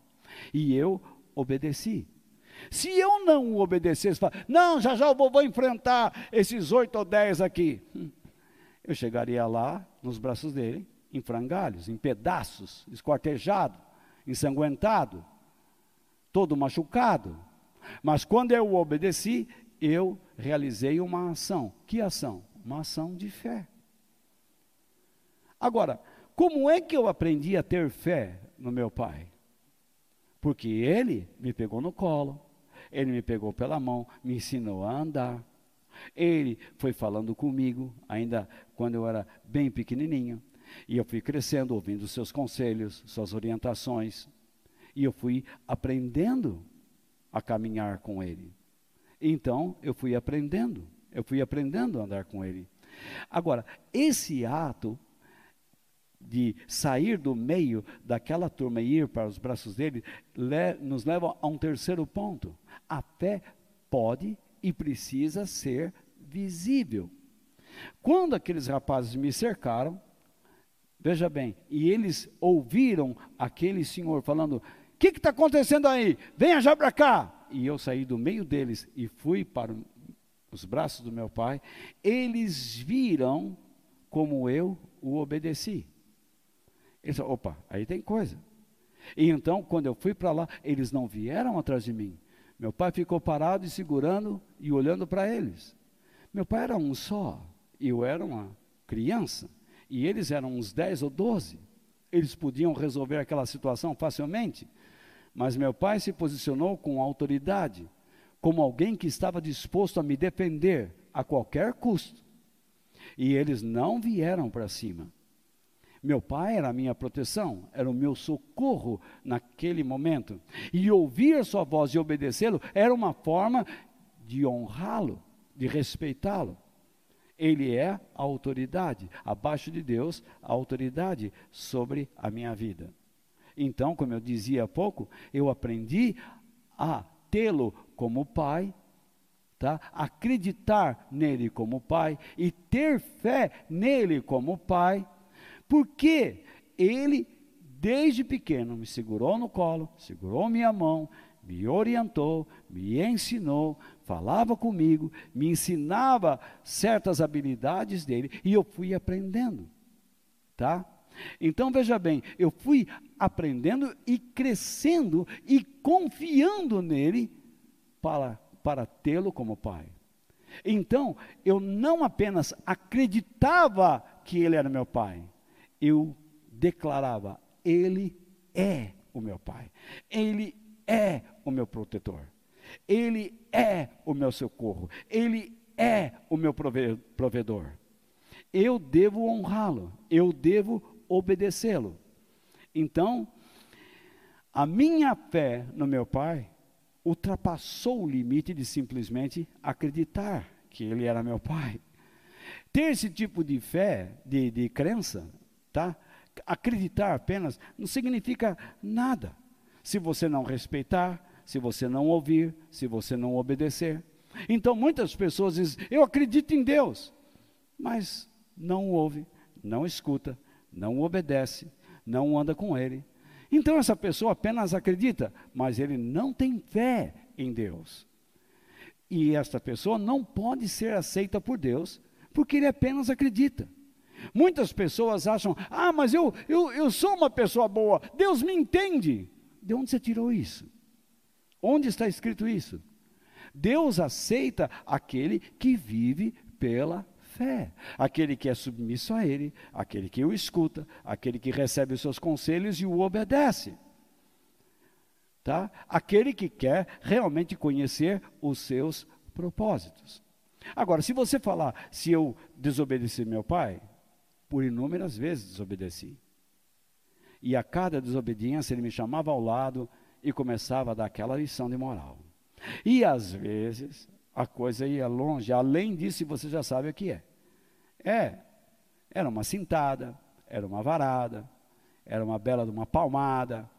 E eu obedeci. Se eu não obedecesse, não, já já eu vou, vou enfrentar esses oito ou dez aqui. Hum, eu chegaria lá nos braços dele, em frangalhos, em pedaços, esquartejado, ensanguentado, todo machucado. Mas quando eu obedeci, eu realizei uma ação. Que ação? Uma ação de fé. Agora, como é que eu aprendi a ter fé no meu pai? Porque ele me pegou no colo, ele me pegou pela mão, me ensinou a andar. Ele foi falando comigo, ainda quando eu era bem pequenininho. E eu fui crescendo, ouvindo seus conselhos, suas orientações. E eu fui aprendendo a caminhar com ele. Então, eu fui aprendendo, eu fui aprendendo a andar com ele. Agora, esse ato de sair do meio daquela turma e ir para os braços dele, le, nos leva a um terceiro ponto. A fé pode e precisa ser visível. Quando aqueles rapazes me cercaram, veja bem, e eles ouviram aquele senhor falando: O que está acontecendo aí? Venha já para cá. E eu saí do meio deles e fui para os braços do meu pai. Eles viram como eu o obedeci. Eles falaram, opa, aí tem coisa. E então, quando eu fui para lá, eles não vieram atrás de mim. Meu pai ficou parado e segurando e olhando para eles. Meu pai era um só, eu era uma criança, e eles eram uns 10 ou 12. Eles podiam resolver aquela situação facilmente, mas meu pai se posicionou com autoridade, como alguém que estava disposto a me defender a qualquer custo. E eles não vieram para cima. Meu pai era a minha proteção, era o meu socorro naquele momento. E ouvir sua voz e obedecê-lo era uma forma de honrá-lo, de respeitá-lo. Ele é a autoridade, abaixo de Deus, a autoridade sobre a minha vida. Então, como eu dizia há pouco, eu aprendi a tê-lo como pai, tá? acreditar nele como pai e ter fé nele como pai, porque ele, desde pequeno, me segurou no colo, segurou minha mão, me orientou, me ensinou, falava comigo, me ensinava certas habilidades dele e eu fui aprendendo, tá? Então veja bem, eu fui aprendendo e crescendo e confiando nele para, para tê-lo como pai. Então, eu não apenas acreditava que ele era meu pai, eu declarava: ele é o meu pai, ele é o meu protetor, ele é o meu socorro, ele é o meu provedor. Eu devo honrá-lo, eu devo obedecê-lo. Então, a minha fé no meu pai ultrapassou o limite de simplesmente acreditar que ele era meu pai. Ter esse tipo de fé, de, de crença, tá? Acreditar apenas não significa nada. Se você não respeitar, se você não ouvir, se você não obedecer. Então muitas pessoas dizem: Eu acredito em Deus, mas não ouve, não escuta, não obedece, não anda com ele. Então essa pessoa apenas acredita, mas ele não tem fé em Deus. E esta pessoa não pode ser aceita por Deus, porque ele apenas acredita. Muitas pessoas acham, ah, mas eu, eu, eu sou uma pessoa boa, Deus me entende. De onde você tirou isso? Onde está escrito isso? Deus aceita aquele que vive pela fé. Aquele que é submisso a Ele, aquele que o escuta, aquele que recebe os seus conselhos e o obedece. Tá? Aquele que quer realmente conhecer os seus propósitos. Agora, se você falar, se eu desobedeci meu pai, por inúmeras vezes desobedeci. E a cada desobediência ele me chamava ao lado e começava a dar aquela lição de moral. E às vezes a coisa ia longe, além disso, você já sabe o que é. É, era uma cintada, era uma varada, era uma bela de uma palmada.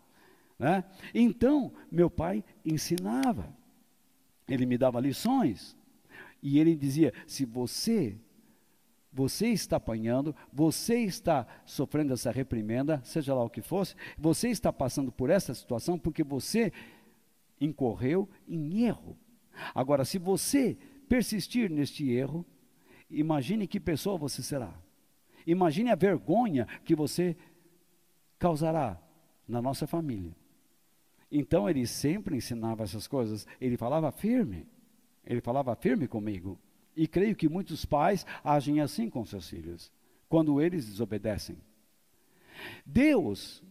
Né? Então, meu pai ensinava, ele me dava lições, e ele dizia: se você você está apanhando, você está sofrendo essa reprimenda, seja lá o que fosse, você está passando por essa situação porque você incorreu em erro. Agora, se você persistir neste erro, imagine que pessoa você será. Imagine a vergonha que você causará na nossa família. Então ele sempre ensinava essas coisas, ele falava firme, ele falava firme comigo. E creio que muitos pais agem assim com seus filhos, quando eles desobedecem. Deus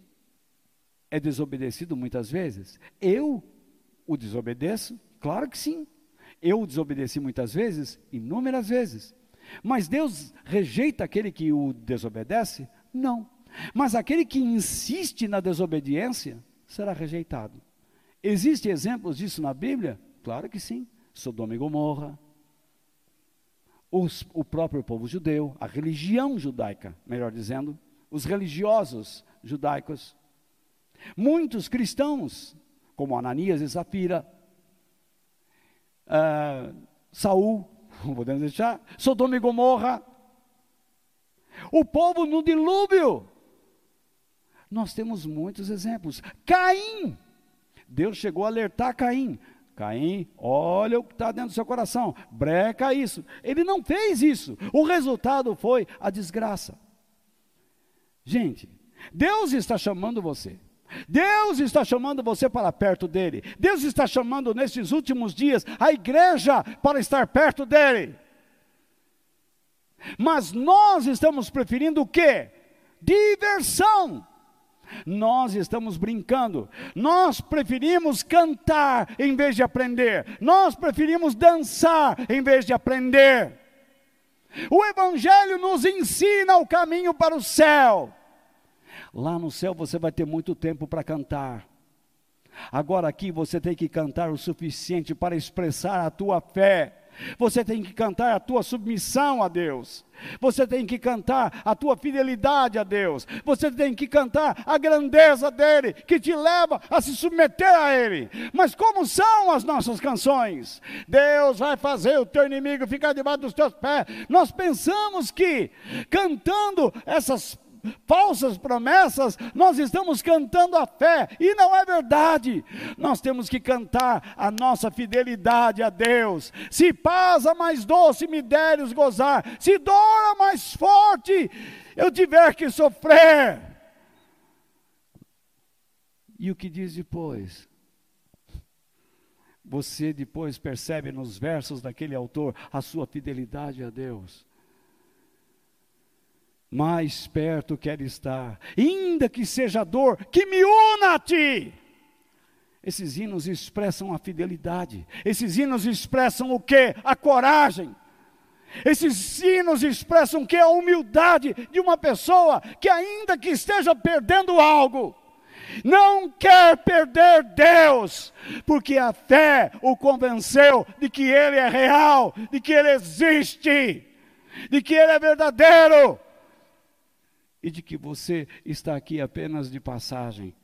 é desobedecido muitas vezes. Eu o desobedeço? Claro que sim. Eu o desobedeci muitas vezes, inúmeras vezes. Mas Deus rejeita aquele que o desobedece? Não. Mas aquele que insiste na desobediência será rejeitado. Existem exemplos disso na Bíblia? Claro que sim. Sodoma e Gomorra. Os, o próprio povo judeu, a religião judaica, melhor dizendo, os religiosos judaicos. Muitos cristãos, como Ananias e Zafira, uh, Saul, não podemos deixar, Sodoma e Gomorra, o povo no dilúvio. Nós temos muitos exemplos. Caim, Deus chegou a alertar Caim. Caim, olha o que está dentro do seu coração, breca isso. Ele não fez isso. O resultado foi a desgraça. Gente, Deus está chamando você. Deus está chamando você para perto dele. Deus está chamando nesses últimos dias a igreja para estar perto dele. Mas nós estamos preferindo o quê? Diversão. Nós estamos brincando. Nós preferimos cantar em vez de aprender. Nós preferimos dançar em vez de aprender. O Evangelho nos ensina o caminho para o céu. Lá no céu você vai ter muito tempo para cantar. Agora aqui você tem que cantar o suficiente para expressar a tua fé, Você tem que cantar a tua submissão a Deus. Você tem que cantar a tua fidelidade a Deus. Você tem que cantar a grandeza dele, que te leva a se submeter a ele. Mas como são as nossas canções? Deus vai fazer o teu inimigo ficar debaixo dos teus pés. Nós pensamos que cantando essas falsas promessas, nós estamos cantando a fé, e não é verdade. Nós temos que cantar a nossa fidelidade a Deus. Se paz a mais doce me deres gozar, se dor a mais forte eu tiver que sofrer. E o que diz depois? Você depois percebe nos versos daquele autor a sua fidelidade a Deus mais perto quero estar, ainda que seja dor, que me una a ti. Esses hinos expressam a fidelidade, esses hinos expressam o que? A coragem. Esses hinos expressam que? A humildade de uma pessoa que, ainda que esteja perdendo algo, não quer perder Deus, porque a fé o convenceu de que Ele é real, de que Ele existe, de que Ele é verdadeiro e de que você está aqui apenas de passagem.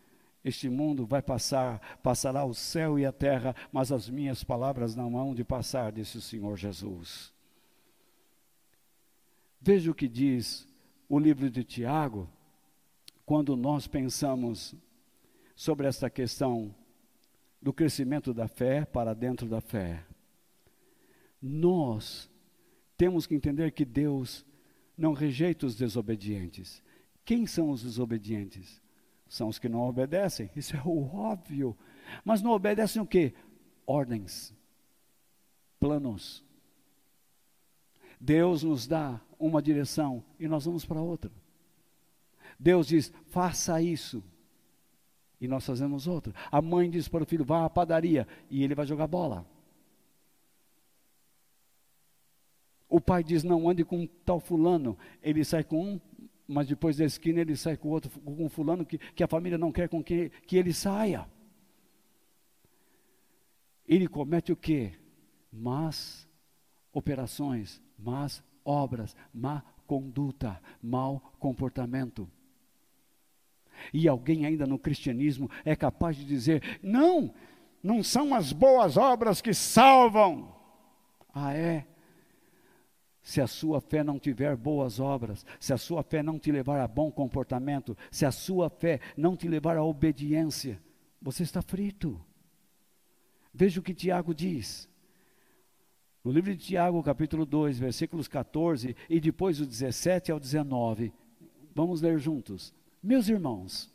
Este mundo vai passar, passará o céu e a terra, mas as minhas palavras não hão de passar, disse o Senhor Jesus. Veja o que diz o livro de Tiago, quando nós pensamos sobre esta questão do crescimento da fé para dentro da fé. Nós temos que entender que Deus não rejeita os desobedientes. Quem são os desobedientes? São os que não obedecem. Isso é o óbvio. Mas não obedecem o quê? Ordens, planos. Deus nos dá uma direção e nós vamos para outra. Deus diz: faça isso. E nós fazemos outra. A mãe diz para o filho: vá à padaria. E ele vai jogar bola. O pai diz: não ande com tal fulano. Ele sai com um, mas depois da esquina ele sai com outro, com fulano que, que a família não quer com que, que ele saia. Ele comete o quê? Más operações, más obras, má conduta, mau comportamento. E alguém ainda no cristianismo é capaz de dizer: não, não são as boas obras que salvam. Ah, é? Se a sua fé não tiver boas obras, se a sua fé não te levar a bom comportamento, se a sua fé não te levar à obediência, você está frito. Veja o que Tiago diz. No livro de Tiago, capítulo 2, versículos 14 e depois o 17 ao 19. Vamos ler juntos. Meus irmãos,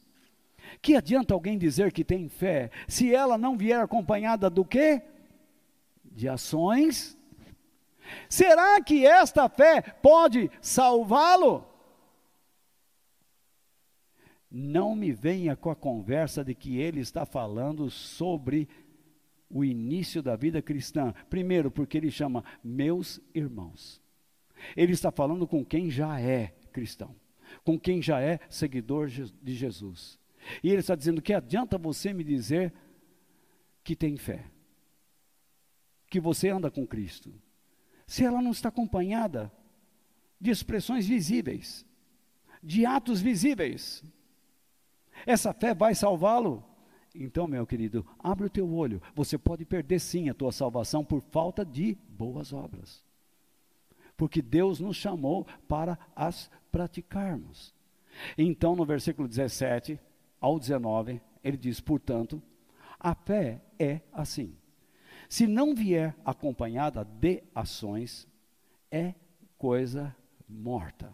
que adianta alguém dizer que tem fé se ela não vier acompanhada do quê? De ações Será que esta fé pode salvá-lo? Não me venha com a conversa de que ele está falando sobre o início da vida cristã. Primeiro, porque ele chama meus irmãos. Ele está falando com quem já é cristão, com quem já é seguidor de Jesus. E ele está dizendo que adianta você me dizer que tem fé, que você anda com Cristo se ela não está acompanhada de expressões visíveis, de atos visíveis. Essa fé vai salvá-lo? Então, meu querido, abre o teu olho. Você pode perder sim a tua salvação por falta de boas obras. Porque Deus nos chamou para as praticarmos. Então, no versículo 17 ao 19, ele diz: portanto, a fé é assim. Se não vier acompanhada de ações, é coisa morta.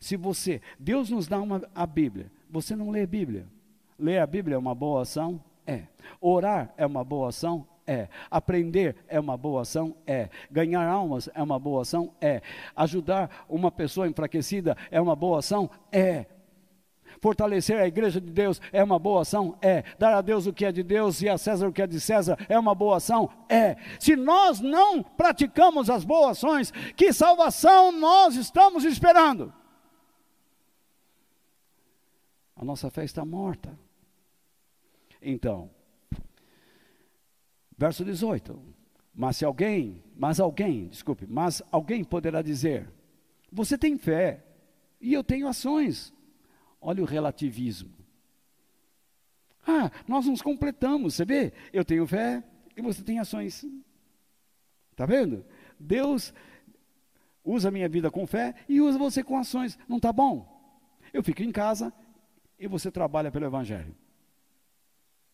Se você, Deus nos dá uma, a Bíblia, você não lê a Bíblia. Ler a Bíblia é uma boa ação? É. Orar é uma boa ação? É. Aprender é uma boa ação? É. Ganhar almas é uma boa ação? É. Ajudar uma pessoa enfraquecida é uma boa ação? É. Fortalecer a igreja de Deus é uma boa ação? É. Dar a Deus o que é de Deus e a César o que é de César é uma boa ação? É. Se nós não praticamos as boas ações, que salvação nós estamos esperando? A nossa fé está morta. Então, verso 18: Mas se alguém, mas alguém, desculpe, mas alguém poderá dizer: você tem fé e eu tenho ações. Olha o relativismo. Ah, nós nos completamos, você vê? Eu tenho fé e você tem ações. Está vendo? Deus usa a minha vida com fé e usa você com ações. Não está bom? Eu fico em casa e você trabalha pelo Evangelho.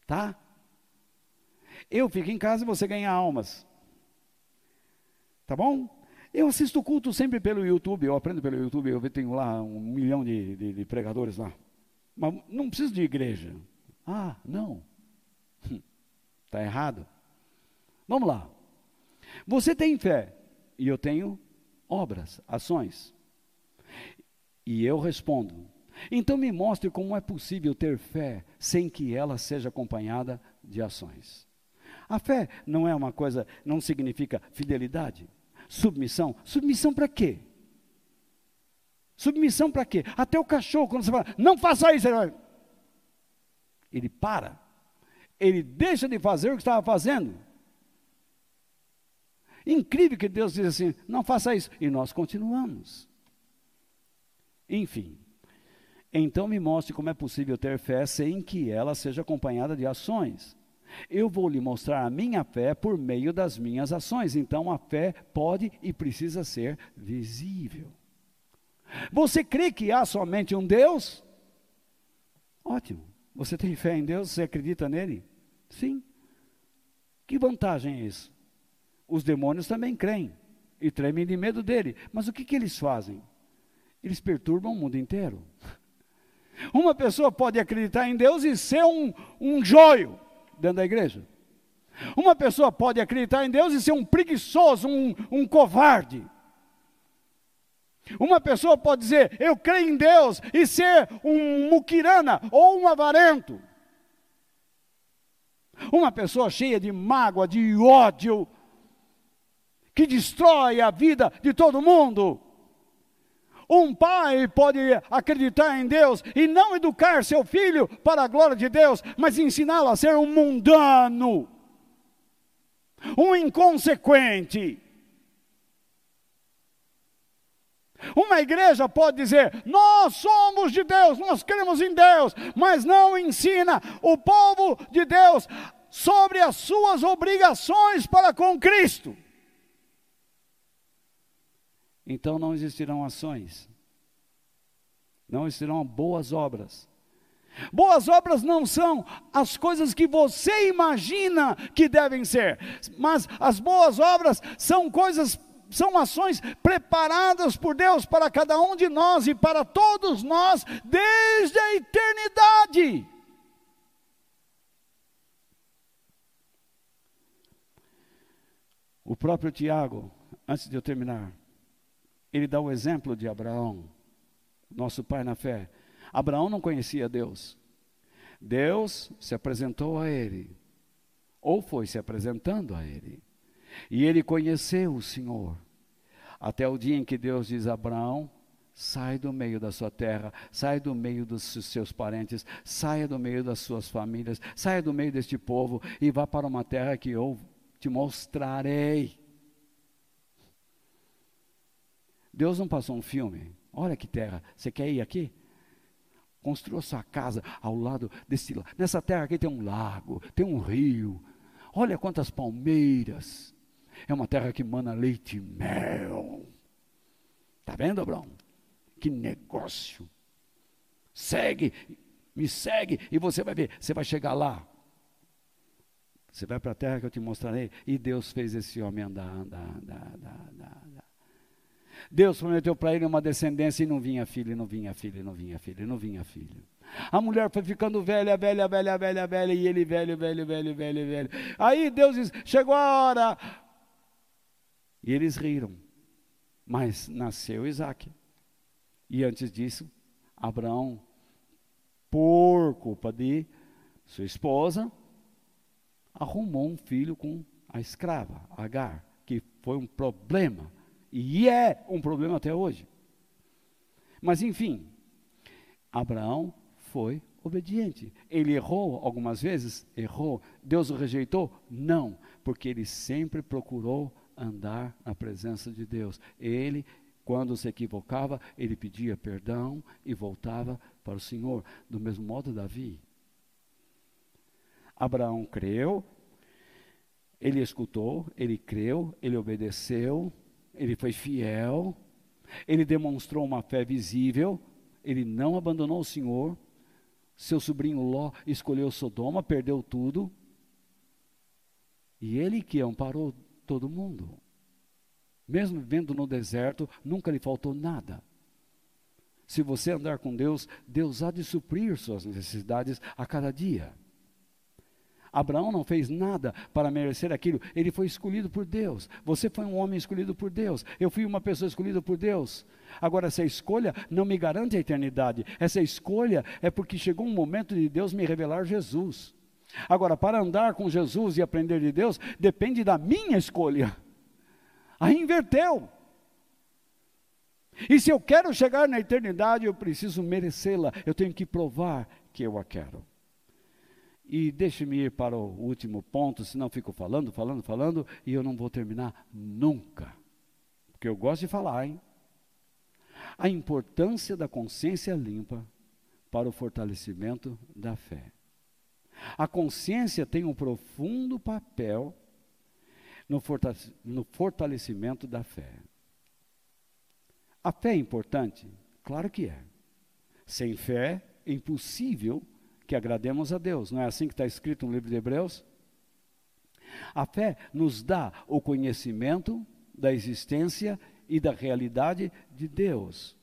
Tá? Eu fico em casa e você ganha almas. Tá bom? Eu assisto culto sempre pelo YouTube, eu aprendo pelo YouTube, eu tenho lá um milhão de, de, de pregadores lá. Mas não preciso de igreja. Ah, não. Está errado. Vamos lá. Você tem fé e eu tenho obras, ações. E eu respondo: então me mostre como é possível ter fé sem que ela seja acompanhada de ações. A fé não é uma coisa, não significa fidelidade, submissão. Submissão para quê? Submissão para quê? Até o cachorro, quando você fala, não faça isso, ele, vai... ele para. Ele deixa de fazer o que estava fazendo. Incrível que Deus diz assim: não faça isso. E nós continuamos. Enfim. Então me mostre como é possível ter fé sem que ela seja acompanhada de ações. Eu vou lhe mostrar a minha fé por meio das minhas ações. Então a fé pode e precisa ser visível. Você crê que há somente um Deus? Ótimo. Você tem fé em Deus? Você acredita nele? Sim. Que vantagem é isso? Os demônios também creem e tremem de medo dele. Mas o que, que eles fazem? Eles perturbam o mundo inteiro. Uma pessoa pode acreditar em Deus e ser um, um joio dentro da igreja. Uma pessoa pode acreditar em Deus e ser um preguiçoso, um, um covarde. Uma pessoa pode dizer, eu creio em Deus, e ser um muquirana ou um avarento. Uma pessoa cheia de mágoa, de ódio, que destrói a vida de todo mundo. Um pai pode acreditar em Deus e não educar seu filho para a glória de Deus, mas ensiná-lo a ser um mundano, um inconsequente. Uma igreja pode dizer: Nós somos de Deus, nós cremos em Deus, mas não ensina o povo de Deus sobre as suas obrigações para com Cristo então não existirão ações, não existirão boas obras. Boas obras não são as coisas que você imagina que devem ser, mas as boas obras são coisas, são ações preparadas por Deus para cada um de nós e para todos nós desde a eternidade. O próprio Tiago, antes de eu terminar, ele dá o exemplo de Abraão, nosso pai na fé. Abraão não conhecia Deus. Deus se apresentou a ele, ou foi se apresentando a ele. E ele conheceu o Senhor. Até o dia em que Deus diz a Abraão: sai do meio da sua terra, sai do meio dos seus parentes, saia do meio das suas famílias, saia do meio deste povo e vá para uma terra que eu te mostrarei. Deus não passou um filme. Olha que terra, você quer ir aqui? Construa sua casa ao lado desse Nessa terra aqui tem um lago, tem um rio. Olha quantas palmeiras. É uma terra que mana leite e mel. Tá vendo, Abraão? Que negócio. Segue, me segue e você vai ver, você vai chegar lá. Você vai para a terra que eu te mostrarei. E Deus fez esse homem andar, andar, andar, andar, andar. Deus prometeu para ele uma descendência e não vinha filho, não vinha filho, não vinha filho, não vinha filho. A mulher foi ficando velha, velha, velha, velha, velha, e ele velho, velho, velho, velho, velho. Aí Deus diz: chegou a hora. E eles riram. Mas nasceu Isaac. E antes disso, Abraão, por culpa de sua esposa, arrumou um filho com a escrava, Agar, que foi um problema e é um problema até hoje. Mas enfim, Abraão foi obediente. Ele errou algumas vezes? Errou. Deus o rejeitou? Não, porque ele sempre procurou andar na presença de Deus. Ele, quando se equivocava, ele pedia perdão e voltava para o Senhor. Do mesmo modo, Davi. Abraão creu, ele escutou, ele creu, ele obedeceu, ele foi fiel, ele demonstrou uma fé visível, ele não abandonou o Senhor. Seu sobrinho Ló escolheu Sodoma, perdeu tudo. E ele que amparou todo mundo. Mesmo vivendo no deserto, nunca lhe faltou nada. Se você andar com Deus, Deus há de suprir suas necessidades a cada dia. Abraão não fez nada para merecer aquilo, ele foi escolhido por Deus. Você foi um homem escolhido por Deus, eu fui uma pessoa escolhida por Deus. Agora, essa escolha não me garante a eternidade, essa escolha é porque chegou um momento de Deus me revelar Jesus. Agora, para andar com Jesus e aprender de Deus, depende da minha escolha. Aí inverteu. E se eu quero chegar na eternidade, eu preciso merecê-la, eu tenho que provar que eu a quero. E deixe-me ir para o último ponto, senão fico falando, falando, falando, e eu não vou terminar nunca. Porque eu gosto de falar, hein? A importância da consciência limpa para o fortalecimento da fé. A consciência tem um profundo papel no fortalecimento da fé. A fé é importante? Claro que é. Sem fé é impossível que agrademos a Deus. Não é assim que está escrito no livro de Hebreus? A fé nos dá o conhecimento da existência e da realidade de Deus.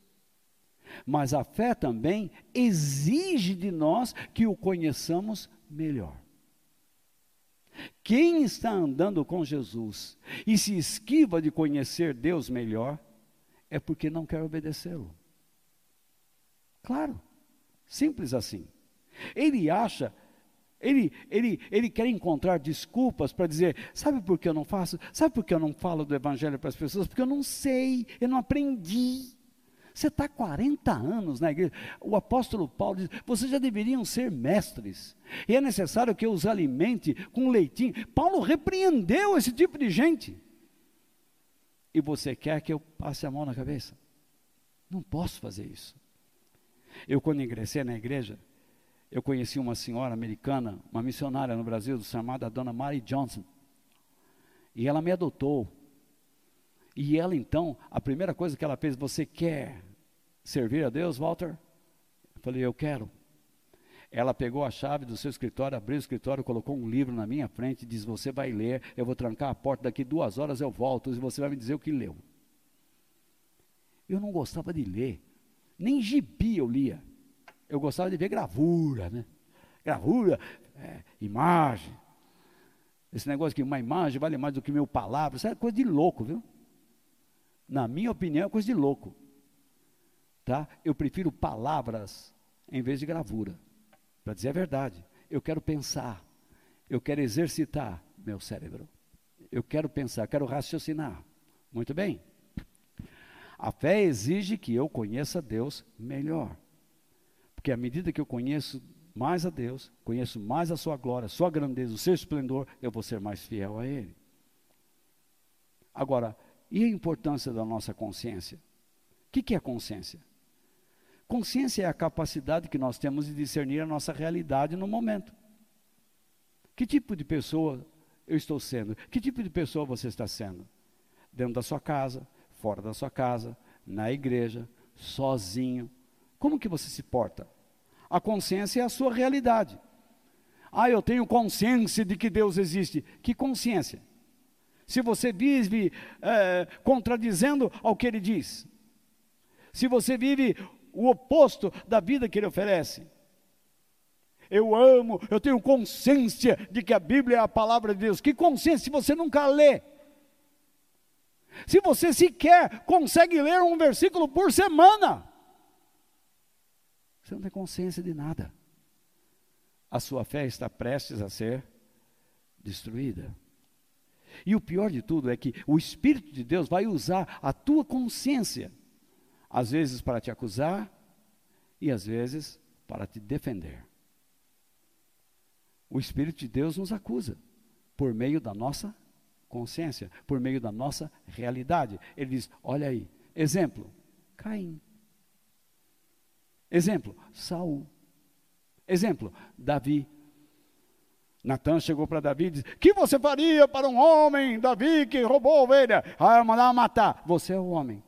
Mas a fé também exige de nós que o conheçamos melhor. Quem está andando com Jesus e se esquiva de conhecer Deus melhor, é porque não quer obedecê-lo. Claro, simples assim. Ele acha, ele, ele, ele quer encontrar desculpas para dizer: sabe por que eu não faço? Sabe por que eu não falo do Evangelho para as pessoas? Porque eu não sei, eu não aprendi. Você está 40 anos na igreja. O apóstolo Paulo diz: vocês já deveriam ser mestres. E é necessário que eu os alimente com leitinho. Paulo repreendeu esse tipo de gente. E você quer que eu passe a mão na cabeça? Não posso fazer isso. Eu, quando ingressei na igreja, eu conheci uma senhora americana, uma missionária no Brasil, chamada Dona Mary Johnson. E ela me adotou. E ela então, a primeira coisa que ela fez, você quer servir a Deus, Walter? Eu falei, eu quero. Ela pegou a chave do seu escritório, abriu o escritório, colocou um livro na minha frente diz: Você vai ler, eu vou trancar a porta, daqui duas horas eu volto e você vai me dizer o que leu. Eu não gostava de ler, nem gibi eu lia eu gostava de ver gravura, né? Gravura, é, imagem. Esse negócio que uma imagem vale mais do que mil palavras, isso é coisa de louco, viu? Na minha opinião, é coisa de louco. Tá? Eu prefiro palavras em vez de gravura. Para dizer a verdade, eu quero pensar, eu quero exercitar meu cérebro. Eu quero pensar, quero raciocinar. Muito bem. A fé exige que eu conheça Deus melhor. Porque à medida que eu conheço mais a Deus, conheço mais a sua glória, a sua grandeza, o seu esplendor, eu vou ser mais fiel a Ele. Agora, e a importância da nossa consciência? O que, que é consciência? Consciência é a capacidade que nós temos de discernir a nossa realidade no momento. Que tipo de pessoa eu estou sendo? Que tipo de pessoa você está sendo? Dentro da sua casa, fora da sua casa, na igreja, sozinho, como que você se porta? A consciência é a sua realidade. Ah, eu tenho consciência de que Deus existe. Que consciência? Se você vive é, contradizendo ao que Ele diz, se você vive o oposto da vida que Ele oferece, eu amo, eu tenho consciência de que a Bíblia é a palavra de Deus. Que consciência se você nunca lê? Se você sequer consegue ler um versículo por semana, você não tem consciência de nada. A sua fé está prestes a ser destruída. E o pior de tudo é que o Espírito de Deus vai usar a tua consciência, às vezes para te acusar e às vezes para te defender. o Espírito de Deus nos acusa por meio da nossa consciência, por meio da nossa realidade. Ele diz: olha aí, exemplo, Caim. Exemplo, Saul. Exemplo, Davi. Natan chegou para Davi e disse: Que você faria para um homem, Davi, que roubou a ovelha? Ah, mandar matar. Você é o homem.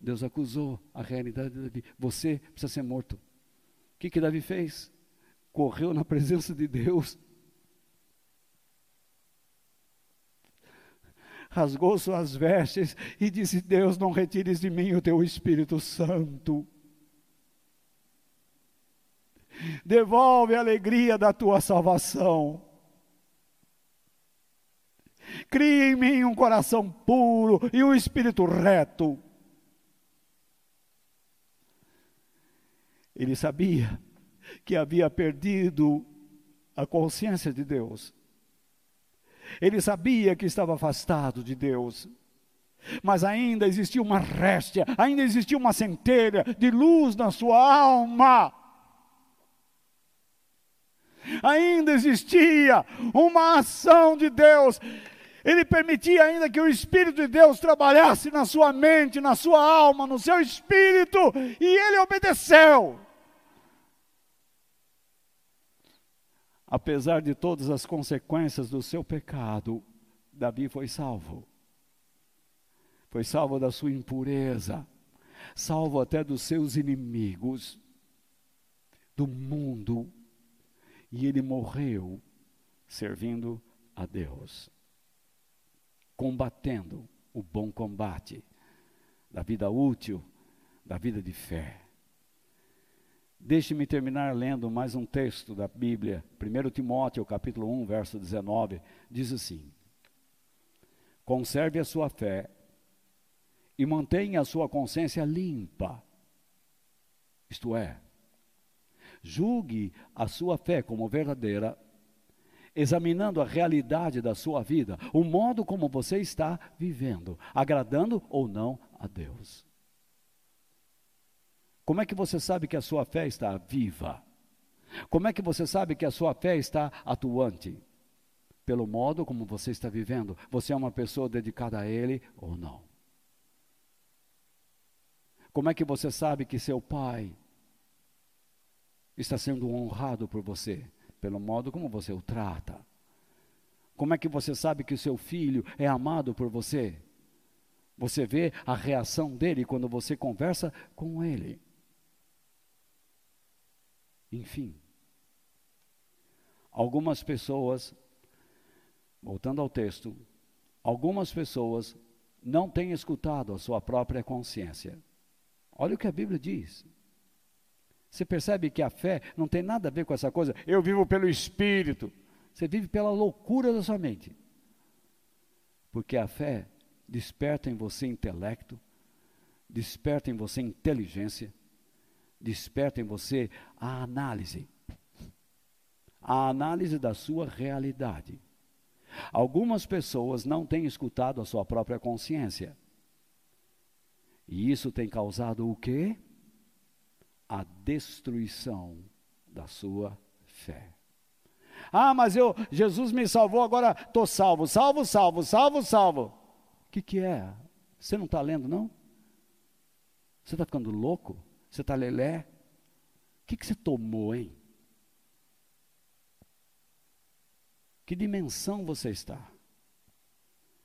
Deus acusou a realidade de Davi. Você precisa ser morto. O que, que Davi fez? Correu na presença de Deus rasgou suas vestes e disse: Deus, não retires de mim o teu Espírito Santo. Devolve a alegria da tua salvação. Cria em mim um coração puro e um espírito reto. Ele sabia que havia perdido a consciência de Deus. Ele sabia que estava afastado de Deus. Mas ainda existia uma réstia, ainda existia uma centelha de luz na sua alma. Ainda existia uma ação de Deus. Ele permitia ainda que o Espírito de Deus trabalhasse na sua mente, na sua alma, no seu espírito, e ele obedeceu. apesar de todas as consequências do seu pecado, Davi foi salvo. Foi salvo da sua impureza, salvo até dos seus inimigos, do mundo, e ele morreu servindo a Deus, combatendo o bom combate da vida útil, da vida de fé. Deixe-me terminar lendo mais um texto da Bíblia, 1 Timóteo, capítulo 1, verso 19, diz assim: Conserve a sua fé e mantenha a sua consciência limpa. Isto é, julgue a sua fé como verdadeira, examinando a realidade da sua vida, o modo como você está vivendo, agradando ou não a Deus. Como é que você sabe que a sua fé está viva? Como é que você sabe que a sua fé está atuante? Pelo modo como você está vivendo. Você é uma pessoa dedicada a Ele ou não? Como é que você sabe que seu pai está sendo honrado por você? Pelo modo como você o trata. Como é que você sabe que o seu filho é amado por você? Você vê a reação dele quando você conversa com ele. Enfim, algumas pessoas, voltando ao texto, algumas pessoas não têm escutado a sua própria consciência. Olha o que a Bíblia diz. Você percebe que a fé não tem nada a ver com essa coisa, eu vivo pelo Espírito. Você vive pela loucura da sua mente. Porque a fé desperta em você intelecto, desperta em você inteligência, desperta em você a análise. A análise da sua realidade. Algumas pessoas não têm escutado a sua própria consciência. E isso tem causado o quê? A destruição da sua fé. Ah, mas eu, Jesus me salvou, agora estou salvo, salvo, salvo, salvo, salvo. O que, que é? Você não está lendo, não? Você está ficando louco? Você está lelé? O que, que você tomou, hein? Que dimensão você está?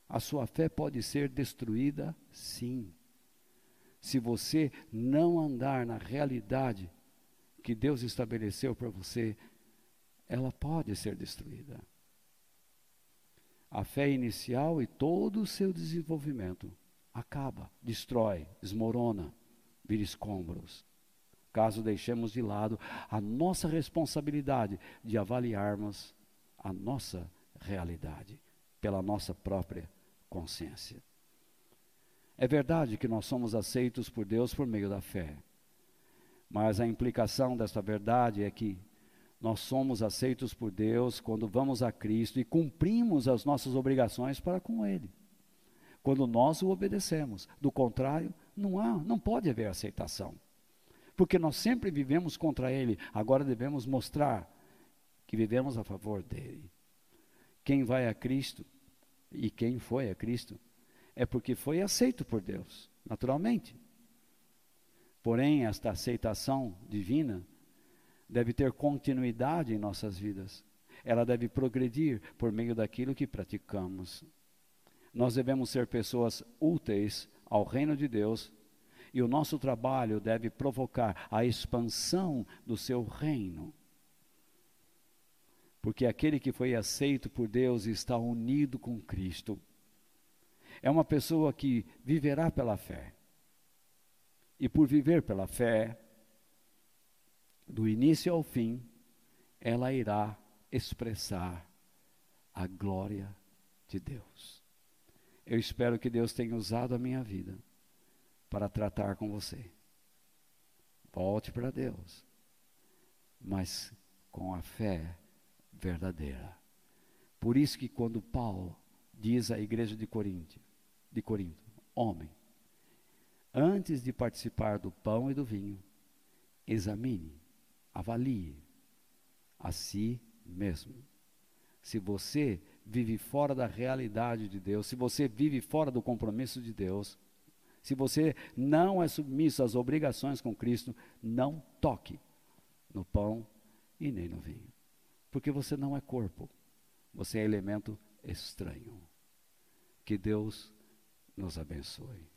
A sua fé pode ser destruída, sim. Se você não andar na realidade que Deus estabeleceu para você, ela pode ser destruída. A fé inicial e todo o seu desenvolvimento acaba, destrói, desmorona vir escombros, caso deixemos de lado a nossa responsabilidade de avaliarmos a nossa realidade pela nossa própria consciência. É verdade que nós somos aceitos por Deus por meio da fé, mas a implicação desta verdade é que nós somos aceitos por Deus quando vamos a Cristo e cumprimos as nossas obrigações para com Ele. Quando nós o obedecemos. Do contrário, não há, não pode haver aceitação. Porque nós sempre vivemos contra ele, agora devemos mostrar que vivemos a favor dele. Quem vai a Cristo e quem foi a Cristo é porque foi aceito por Deus, naturalmente. Porém, esta aceitação divina deve ter continuidade em nossas vidas. Ela deve progredir por meio daquilo que praticamos. Nós devemos ser pessoas úteis ao reino de Deus e o nosso trabalho deve provocar a expansão do seu reino. Porque aquele que foi aceito por Deus está unido com Cristo. É uma pessoa que viverá pela fé. E por viver pela fé, do início ao fim, ela irá expressar a glória de Deus. Eu espero que Deus tenha usado a minha vida para tratar com você. Volte para Deus, mas com a fé verdadeira. Por isso que quando Paulo diz à igreja de Corinto, de Corinto, homem, antes de participar do pão e do vinho, examine, avalie a si mesmo. Se você vive fora da realidade de Deus, se você vive fora do compromisso de Deus, se você não é submisso às obrigações com Cristo, não toque no pão e nem no vinho. Porque você não é corpo, você é elemento estranho. Que Deus nos abençoe.